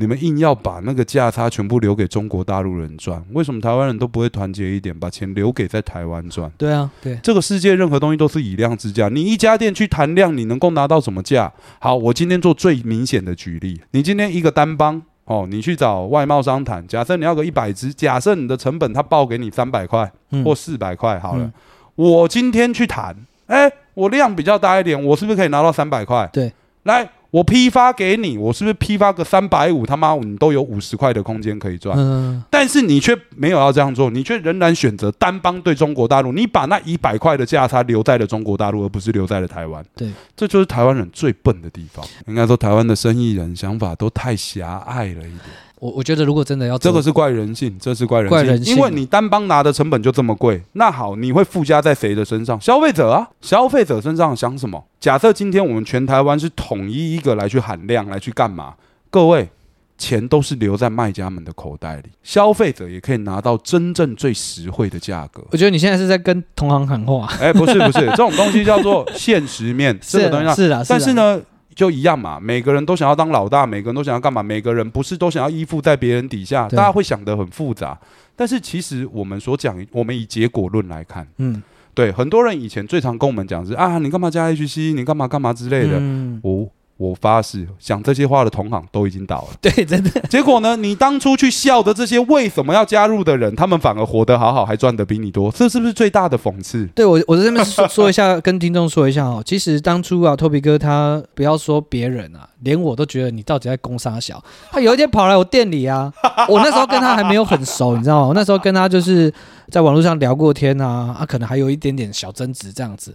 你们硬要把那个价差全部留给中国大陆人赚，为什么台湾人都不会团结一点，把钱留给在台湾赚？对啊，对，这个世界任何东西都是以量制价，你一家店去谈量，你能够拿到什么价？好，我今天做最明显的举例，你今天一个单帮哦，你去找外贸商谈，假设你要个一百只，假设你的成本他报给你三百块嗯或四百块，好了，嗯我今天去谈，哎、我量比较大一点，我是不是可以拿到三百块？对，来。我批发给你，我是不是批发个三百五？他妈，你都有五十块的空间可以赚。嗯，但是你却没有要这样做，你却仍然选择单帮对中国大陆，你把那一百块的价差留在了中国大陆，而不是留在了台湾。对，这就是台湾人最笨的地方。应该说，台湾的生意人想法都太狭隘了一点。我我觉得如果真的要这个是怪人性，这是怪人性，怪人性因为你单帮拿的成本就这么贵，那好，你会附加在谁的身上？消费者啊，消费者身上想什么？假设今天我们全台湾是统一一个来去喊量，来去干嘛？各位，钱都是留在卖家们的口袋里，消费者也可以拿到真正最实惠的价格。我觉得你现在是在跟同行喊话，哎，不是不是，这种东西叫做现实面，这个东西。是啊，但是，呢，就一样嘛，每个人都想要当老大，每个人都想要干嘛？每个人不是都想要依附在别人底下，大家会想得很复杂。但是其实我们所讲，我们以结果论来看，嗯对很多人以前最常跟我们讲是啊，你干嘛加 HC，你干嘛干嘛之类的。嗯，我我发誓，讲这些话的同行都已经倒了。对，真的，结果呢，你当初去笑的这些为什么要加入的人，他们反而活得好好，还赚得比你多，这是不是最大的讽刺？对我我在这边说说一下，跟听众说一下哦。其实当初啊，托比哥他不要说别人啊，连我都觉得你到底在攻杀小。他有一天跑来我店里啊，我那时候跟他还没有很熟，你知道吗？我那时候跟他就是在网络上聊过天啊，啊，可能还有一点点小争执这样子。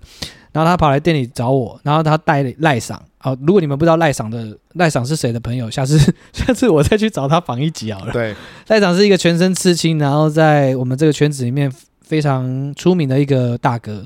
然后他跑来店里找我，然后他带赖赏。好，如果你们不知道赖赏的赖赏是谁的朋友，下次 下次我再去找他访一集好了。对，赖赏是一个全身刺青，然后在我们这个圈子里面非常出名的一个大哥，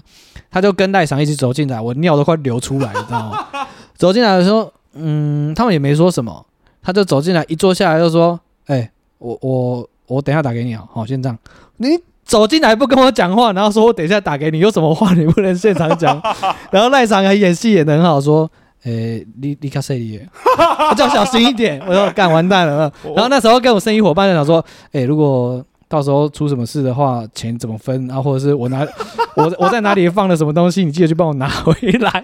他就跟赖赏一起走进来，我尿都快流出来了，你知道吗？走进来的时候，嗯，他们也没说什么，他就走进来，一坐下来就说：“哎、我我我等一下打给你啊，好，先这样。”你走进来不跟我讲话，然后说我等一下打给你，有什么话你不能现场讲？然后赖长还演戏演得很好，说。诶、你你卡谁里？叫小心一点！我说干完蛋了。然后那时候跟我生意伙伴就想说，诶、如果到时候出什么事的话，钱怎么分？然后或者是我拿我我在哪里放了什么东西，你记得去帮我拿回来。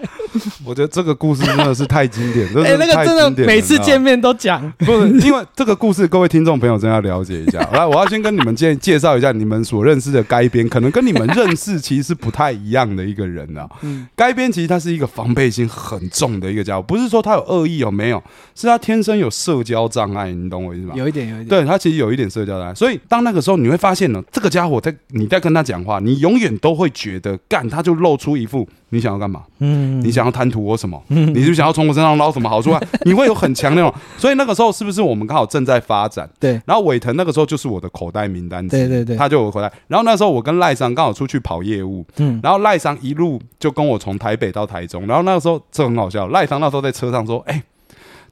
我觉得这个故事真的是太经典，哎、那个真的每次见面。都讲。不是，因为这个故事，各位听众朋友真的要了解一下。来，我要先跟你们介介绍一下你们所认识的该编，可能跟你们认识其实是不太一样的一个人啊。嗯，该编其实他是一个防备心很重的一个家伙，不是说他有恶意有没有，是他天生有社交障碍，你懂我意思吗？有一点，有一点。对他其实有一点社交障碍，所以当那个时候你会发现呢，这个家伙在你在跟他讲话，你永远都会觉得干，他就露出一副你想要干嘛，嗯，你想要贪图我什么，嗯。你是不是想要从我身上捞什么？好处啊？你会有很强那种，所以那个时候是不是我们刚好正在发展？对。然后伟腾那个时候就是我的口袋名单对对对。他就我口袋。然后那时候我跟赖商刚好出去跑业务，嗯。然后赖商一路就跟我从台北到台中，然后那个时候这很好笑，赖商那时候在车上说：“哎、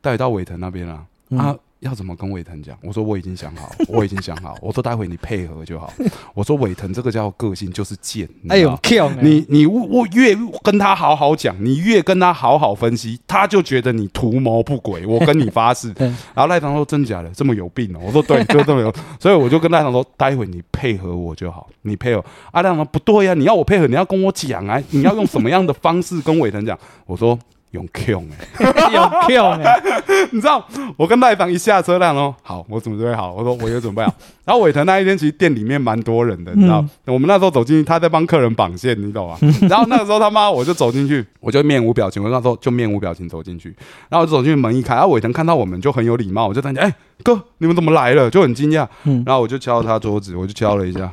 带到伟腾那边啊，嗯。啊，要怎么跟伟腾讲？我说我已经想好，我已经想好。我说待会你配合就好。我说伟腾这个叫个性，就是贱。哎呦，你你我越跟他好好讲，你越跟他好好分析，他就觉得你图谋不轨。我跟你发誓。然后赖堂说真假的，这么有病哦？我说对，就这么有。所以我就跟赖堂说，待会你配合我就好，你配合。阿赖堂说不对呀，你要我配合，你要跟我讲啊，你要用什么样的方式跟伟腾讲？我说。用 Q 哎，用 Q 哎，你知道我跟赖房一下车，辆哦，好，我准备好，我说我也准备好。然后伟腾那一天其实店里面蛮多人的，你知道，我们那时候走进去，他在帮客人绑线，你懂吗？然后那个时候他妈我就走进去，我就面无表情，我那时候就面无表情走进去，然后我走进去门一开，然后伟腾看到我们就很有礼貌，我就在讲，哎哥，你们怎么来了？就很惊讶，然后我就敲他桌子，我就敲了一下，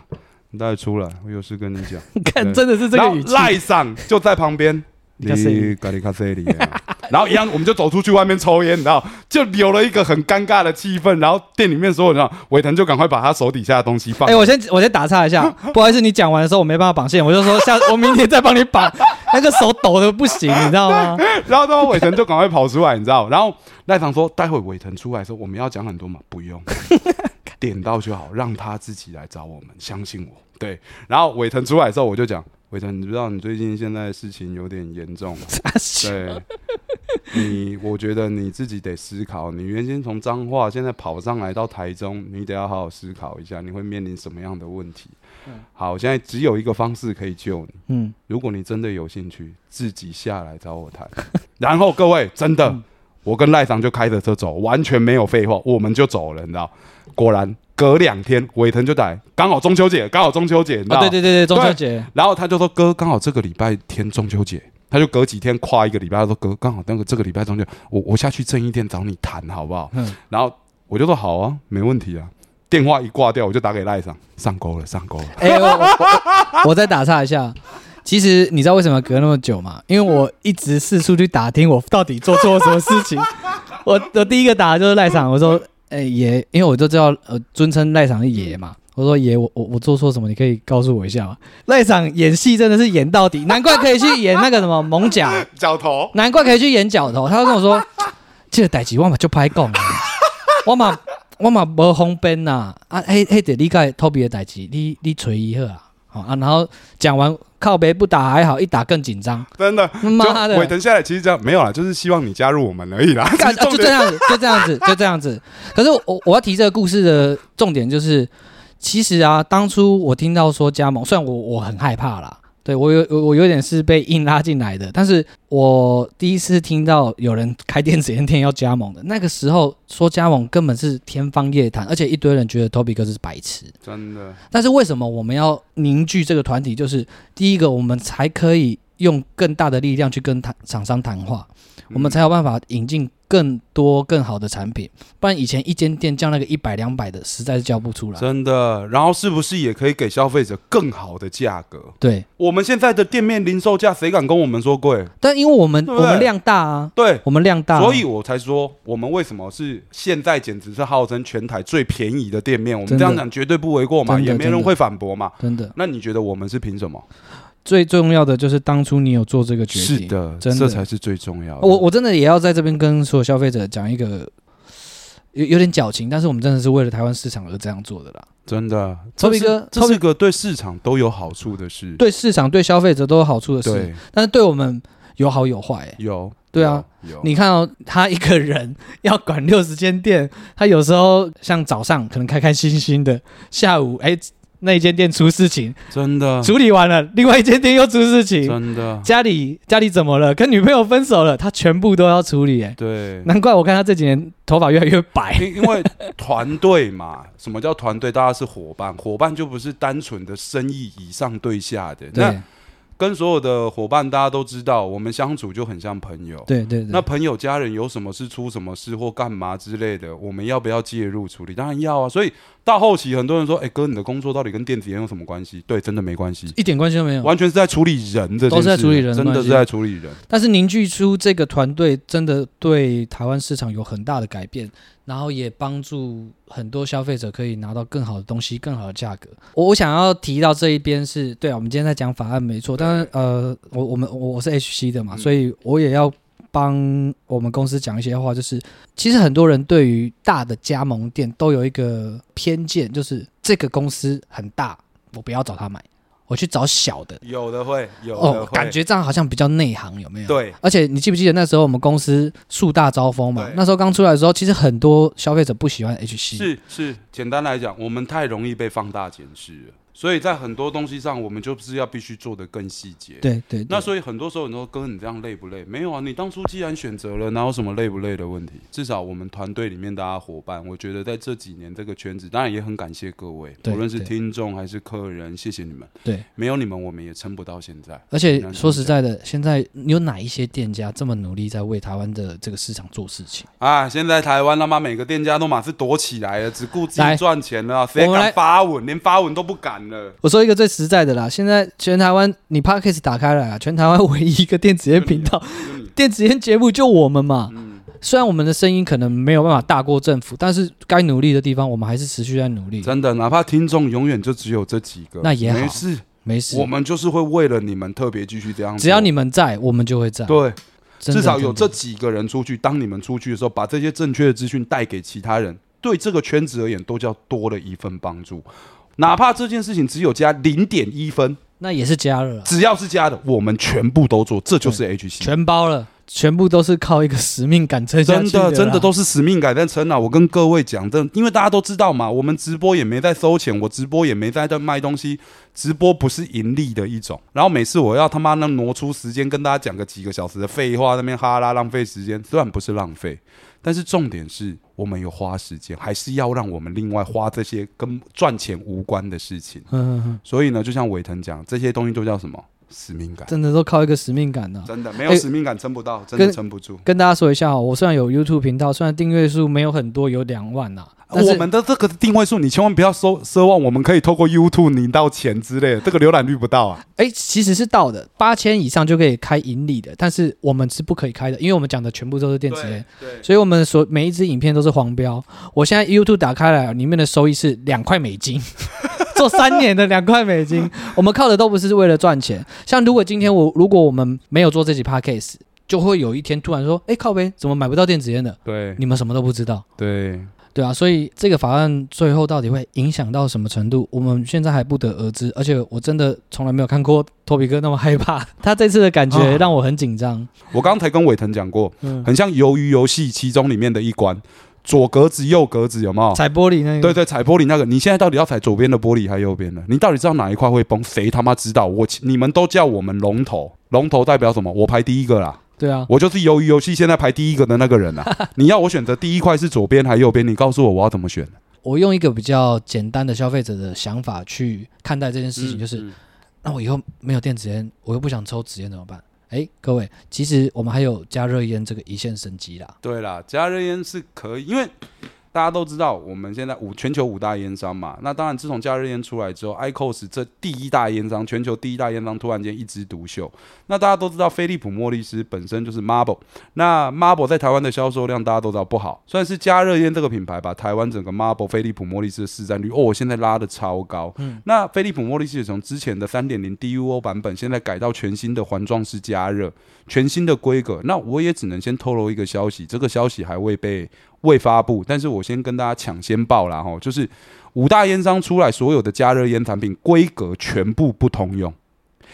你带出来，我有事跟你讲。看，真的是这个语气。赖上就在旁边。你咖喱咖啡里，然后一样，我们就走出去外面抽烟，你知道，就留了一个很尴尬的气氛。然后店里面所有人，伟腾就赶快把他手底下的东西放。哎，我先我先打岔一下，不好意思，你讲完的时候我没办法绑线，我就说下我明天再帮你绑。那个手抖的不行，你知道吗？然后之后伟腾就赶快跑出来，你知道。然后赖堂说，待会伟腾出来的时候，我们要讲很多嘛，不用，点到就好，让他自己来找我们，相信我。对。然后伟腾出来之后，我就讲。伟成，你知道你最近现在事情有点严重，对，你我觉得你自己得思考。你原先从彰化现在跑上来到台中，你得要好好思考一下，你会面临什么样的问题。好，现在只有一个方式可以救你。嗯，如果你真的有兴趣，自己下来找我谈。然后各位，真的，我跟赖长就开着车走，完全没有废话，我们就走了，你知道？果然。隔两天，伟腾就来，刚好中秋节，刚好中秋节，你知道对对对对，中秋节。然后他就说：“哥，刚好这个礼拜天中秋节。”他就隔几天跨一个礼拜，他说：“哥，刚好那个这个礼拜中秋，我我下去正一店找你谈好不好？”嗯。然后我就说：“好啊，没问题啊。”电话一挂掉，我就打给赖上，上钩了，上钩了。哎，我再打岔一下，其实你知道为什么隔那么久吗？因为我一直四处去打听我到底做错了什么事情。我我第一个打的就是赖上，我说。哎爷，因为我就知道呃尊称赖场是爷嘛，我说爷我我我做错什么，你可以告诉我一下吗？赖场演戏真的是演到底，难怪可以去演那个什么 猛角角头，难怪可以去演角头。他就跟我说，这个代志我嘛就拍讲，我嘛我嘛无方便呐，啊嘿嘿得你个托比的代志，你你随伊好啊。好啊，然后讲完靠背不打还好，一打更紧张。真的，妈的！尾藤下来其实这样没有啦，就是希望你加入我们而已啦。就这样子，就这样子，就这样子。可是我我要提这个故事的重点就是，其实啊，当初我听到说加盟，虽然我我很害怕啦。对我有我有点是被硬拉进来的，但是我第一次听到有人开电子烟店要加盟的那个时候，说加盟根本是天方夜谭，而且一堆人觉得 Toby 哥是白痴，真的。但是为什么我们要凝聚这个团体？就是第一个，我们才可以用更大的力量去跟谈厂商谈话，我们才有办法引进。更多更好的产品，不然以前一间店叫那个一百两百的，实在是叫不出来。真的，然后是不是也可以给消费者更好的价格？对，我们现在的店面零售价，谁敢跟我们说贵？但因为我们我们量大啊，对，我们量大，所以我才说我们为什么是现在简直是号称全台最便宜的店面。我们这样讲绝对不为过嘛，也没人会反驳嘛。真的，那你觉得我们是凭什么？最重要的就是当初你有做这个决定，是的，真这才是最重要的。我我真的也要在这边跟所有消费者讲一个有有点矫情，但是我们真的是为了台湾市场而这样做的啦。真的，超皮哥，这是个对市场都有好处的事，对市场对消费者都有好处的事。但是对我们有好有坏。有，对啊，有。你看哦，他一个人 要管六十间店，他有时候像早上可能开开心心的，下午哎。那一间店出事情，真的处理完了，另外一间店又出事情，真的家里家里怎么了？跟女朋友分手了，他全部都要处理。哎，对，难怪我看他这几年头发越来越白，因为团队嘛，什么叫团队？大家是伙伴，伙伴就不是单纯的生意以上对下的。那跟所有的伙伴，大家都知道，我们相处就很像朋友。对对，那朋友家人有什么事出什么事或干嘛之类的，我们要不要介入处理？当然要啊。所以到后期，很多人说：“哎哥，你的工作到底跟电子烟有什么关系？”对，真的没关系，一点关系都没有，完全是在处理人的，都是在处理人，真的是在处理人。但是凝聚出这个团队，真的对台湾市场有很大的改变。然后也帮助很多消费者可以拿到更好的东西、更好的价格。我我想要提到这一边是对啊，我们今天在讲法案没错，但是呃，我我们我我是 HC 的嘛，所以我也要帮我们公司讲一些话，就是其实很多人对于大的加盟店都有一个偏见，就是这个公司很大，我不要找他买，我去找小的。有的会，有的哦，感觉这样好像比较内行，有没有？。对，而且你记不记得那时候我们公司树大招风嘛？那时候刚出来的时候，其实很多消费者不喜欢 HC，是是，简单来讲，我们太容易被放大检视了，所以在很多东西上，我们就是要必须做的更细节。对对对那所以很多时候你说哥，你这样累不累？没有啊，你当初既然选择了，哪有什么累不累的问题？至少我们团队里面大家伙伴，我觉得在这几年这个圈子，当然也很感谢各位，无论是听众还是客人，谢谢你们。对，没有你们，我们也撑不到现在。而且说实在的，现在有哪一些店家这么努力在为台湾的这个市场做事情？啊，现在台湾他妈每个店家都马是躲起来了，只顾自己赚钱了，谁我敢发文？连发文都不敢了。我说一个最实在的啦，现在全台湾你 Podcast 打开来啊，全台湾唯一一个电子烟频道，电子烟节目就我们嘛。嗯虽然我们的声音可能没有办法大过政府，但是该努力的地方，我们还是持续在努力。真的，哪怕听众永远就只有这几个，那也好没事，没事我，们就是会为了你们特别继续这样做。只要你们在，我们就会在。对，至少有这几个人出去，当你们出去的时候，把这些正确的资讯带给其他人，对这个圈子而言，都叫多了一份帮助。哪怕这件事情只有加零点一分，那也是加热啊，只要是加的，我们全部都做，这就是 HC。全包了，全部都是靠一个使命感撑下真去的真的都是使命感在撑啊！我跟各位讲，真的，因为大家都知道嘛，我们直播也没在收钱，我直播也没在在卖东西，直播不是盈利的一种。然后每次我要他妈能挪出时间跟大家讲个几个小时的废话，那边哈拉浪费时间，虽然不是浪费，但是重点是我们有花时间，还是要让我们另外花这些跟赚钱无关的事情。嗯，嗯嗯所以呢，就像伟腾讲，这些东西都叫什么使命感。真的都靠一个使命感啊、真的没有哎使命感撑不到，真的撑不住。跟大家说一下哈，我虽然有 YouTube 频道，虽然订阅数没有很多，有两万呐、我们的这个定位数，你千万不要奢奢望我们可以透过 YouTube 领到钱之类的，这个浏览率不到啊。哎，其实是到的，八千以上就可以开盈利的，但是我们是不可以开的，因为我们讲的全部都是电子烟，对，所以我们所每一支影片都是黄标。我现在 YouTube 打开来，里面的收益是两块美金，做三年的两块美金，我们靠的都不是为了赚钱。像如果今天我如果我们没有做这几 p a c k a g e 就会有一天突然说，哎，靠呗，怎么买不到电子烟的？对你们什么都不知道。对，对啊，所以这个法案最后到底会影响到什么程度，我们现在还不得而知。而且我真的从来没有看过托比哥那么害怕，他这次的感觉啊让我很紧张。我刚才跟伟腾讲过，嗯，很像鱿鱼游戏其中里面的一关，左格子右格子有没有？踩玻璃那个，对对，踩玻璃那个，你现在到底要踩左边的玻璃还是右边的？你到底知道哪一块会崩？谁他妈知道？我你们都叫我们龙头，龙头代表什么？我排第一个啦，对啊，我就是鱿鱼游戏现在排第一个的那个人啊。你要我选择第一块是左边还是右边？你告诉我我要怎么选？我用一个比较简单的消费者的想法去看待这件事情，就是、嗯那我以后没有电子烟，我又不想抽纸烟怎么办？哎，各位，其实我们还有加热烟这个一线生机啦。对啦，加热烟是可以，因为大家都知道我们现在五全球五大烟商嘛。那当然，自从加热烟出来之后，ICOS 这第一大烟商，全球第一大烟商突然间一枝独秀。那大家都知道，飞利浦莫利斯本身就是 Marble，那 Marble 在台湾的销售量大家都知道不好，算是加热烟这个品牌把台湾整个 Marble 飞利浦莫利斯的市占率哦，现在拉的超高。嗯那飞利浦莫利斯也从之前的三点零 DUO 版本，现在改到全新的环状式加热，全新的规格。那我也只能先透露一个消息，这个消息还未被未发布，但是我先跟大家抢先报啦哈，就是五大烟商出来所有的加热烟产品规格全部不通用，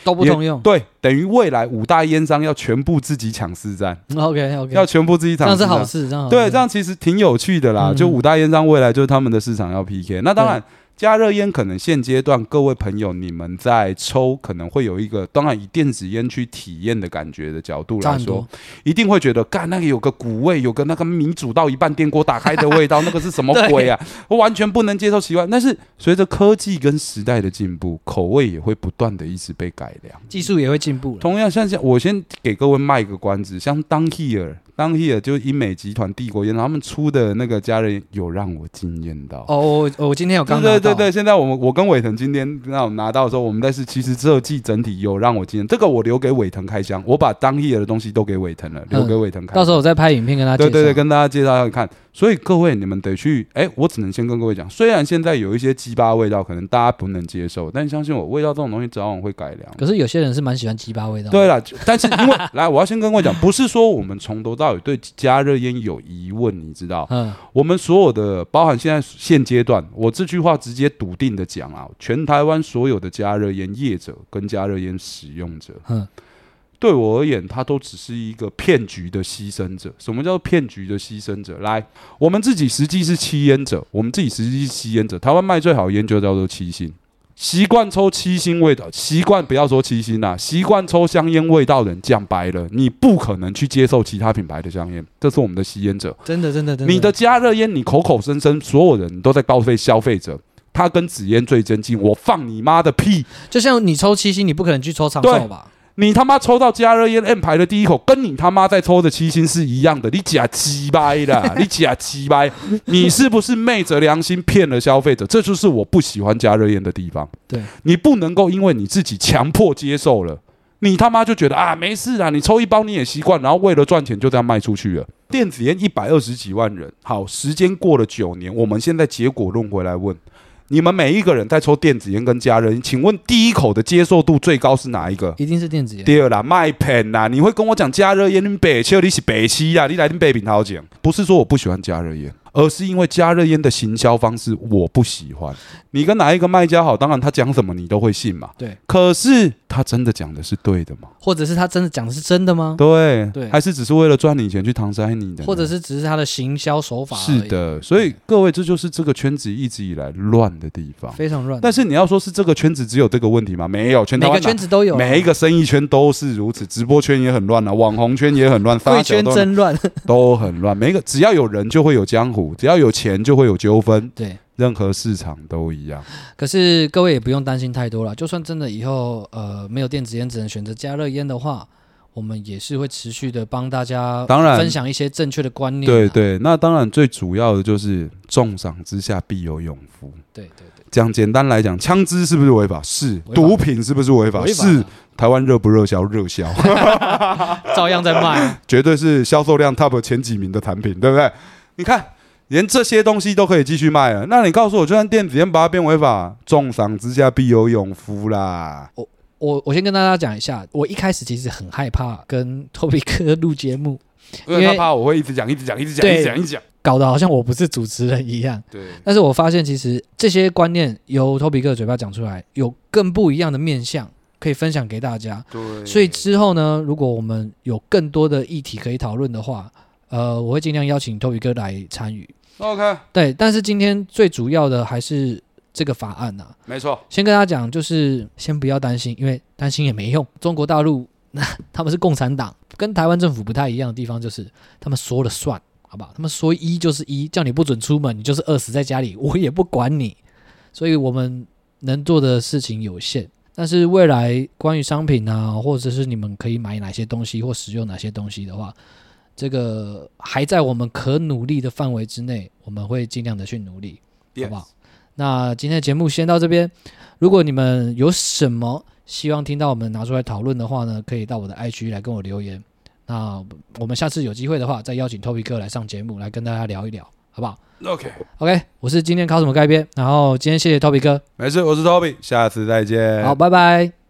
都不通用。对，等于未来五大烟商要全部自己抢市占，OK OK，要全部自己抢这样是好事，这样对，这样其实挺有趣的啦。嗯就五大烟商未来就是他们的市场要 PK。那当然，加热烟可能现阶段各位朋友你们在抽，可能会有一个，当然以电子烟去体验的感觉的角度来说。一定会觉得，干那个有个股味，有个那个米煮到一半电锅打开的味道，那个是什么鬼啊？我完全不能接受习惯。但是随着科技跟时代的进步，口味也会不断的一直被改良。技术也会进步。同样，像像我先给各位卖一个关子，像当 here 当 here 就是英美集团帝国烟，他们出的那个家人有让我惊艳到。哦，我我今天有对刚拿到对对对，现在我们我跟伟腾今天那我拿到的时候，我们但是其实设计整体有让我惊艳，这个我留给伟腾开箱，我把当 here 的东西都给伟腾了，留给伟腾开箱。到时候我再拍影片跟他。对对对，跟大家介绍看看。所以各位，你们得去，哎，我只能先跟各位讲，虽然现在有一些鸡巴味道，可能大家不能接受，但相信我，味道这种东西早晚会改良。可是有些人是蛮喜欢鸡巴味道。对了，但是因为来，我要先跟各位讲，不是说我们从头到尾对加热烟有疑问，你知道？嗯，我们所有的，包含现在现阶段，我这句话直接笃定的讲啊，全台湾所有的加热烟业者跟加热烟使用者，嗯，对我而言，他都只是一个骗局的牺牲者。什么叫骗局的牺牲者？来，我们自己实际是吸烟者，我们自己实际是吸烟者。台湾卖最好的烟就叫做七星。习惯抽七星味道，习惯不要说七星啦，习惯抽香烟味道的人，讲白了，你不可能去接受其他品牌的香烟。这是我们的吸烟者。真的真的真的。你的加热烟，你口口声声，所有人都在告诉消费者，他跟紫烟最接近。我放你妈的屁！就像你抽七星，你不可能去抽长寿吧？你他妈抽到加热烟 M 牌的第一口，跟你他妈在抽的七星是一样的，你假鸡掰的，你假鸡掰，你是不是昧着良心骗了消费者？这就是我不喜欢加热烟的地方。对你不能够因为你自己强迫接受了，你他妈就觉得啊没事啊，你抽一包你也习惯，然后为了赚钱就这样卖出去了。电子烟一百二十几万人，好，时间过了九年，我们现在结果论回来问。你们每一个人在抽电子烟跟加热烟，请问第一口的接受度最高是哪一个？一定是电子烟。第二啦，麦片啦，你会跟我讲加热烟？你北切你是北七呀，你来听北饼涛讲，不是说我不喜欢加热烟。而是因为加热烟的行销方式我不喜欢。你跟哪一个卖家好，当然他讲什么你都会信嘛。对。可是他真的讲的是对的吗？或者是他真的讲的是真的吗？对。对。还是只是为了赚你钱去搪塞你的？或者是只是他的行销手法？是的。所以各位，这就是这个圈子一直以来乱的地方，非常乱。但是你要说是这个圈子只有这个问题吗？没有，全每个圈子都有，每一个生意圈都是如此。直播圈也很乱啊，网红圈也很乱，贵圈真乱，都很乱。每一个只要有人就会有江湖，只要有钱。就会有纠纷，对，任何市场都一样。可是各位也不用担心太多了，就算真的以后呃没有电子烟，只能选择加热烟的话，我们也是会持续的帮大家，当然分享一些正确的观念。对对，那当然最主要的就是重赏之下必有勇夫。对对对，讲简单来讲，枪支是不是违法？是。毒品是不是违法？是。台湾热不热销？热销，照样在卖，绝对是销售量 top 前几名的产品，对不对？你看。连这些东西都可以继续卖了，那你告诉我，就算电子烟把它变违法，重赏之下必有勇夫啦。我我我先跟大家讲一下，我一开始其实很害怕跟托比哥录节目，因为他怕我会一直讲、一直讲、一直讲、一直讲、一直讲，搞得好像我不是主持人一样。对。但是我发现，其实这些观念由托比哥的嘴巴讲出来，有更不一样的面向可以分享给大家。对。所以之后呢，如果我们有更多的议题可以讨论的话，呃，我会尽量邀请托比哥来参与。OK，对，但是今天最主要的还是这个法案呐。没错，先跟大家讲，就是先不要担心，因为担心也没用。中国大陆那他们是共产党，跟台湾政府不太一样的地方就是他们说了算，好不好？他们说一就是一，叫你不准出门，你就是饿死在家里，我也不管你。所以我们能做的事情有限，但是未来关于商品啊，或者是你们可以买哪些东西或使用哪些东西的话。这个还在我们可努力的范围之内，我们会尽量的去努力，好不好？那今天的节目先到这边。如果你们有什么希望听到我们拿出来讨论的话呢，可以到我的 IG 来跟我留言。那我们下次有机会的话，再邀请 Toby 哥来上节目，来跟大家聊一聊，好不好？OK OK，我是今天考什么改编，然后今天谢谢 Toby 哥，没事，我是 Toby，下次再见，好，拜拜。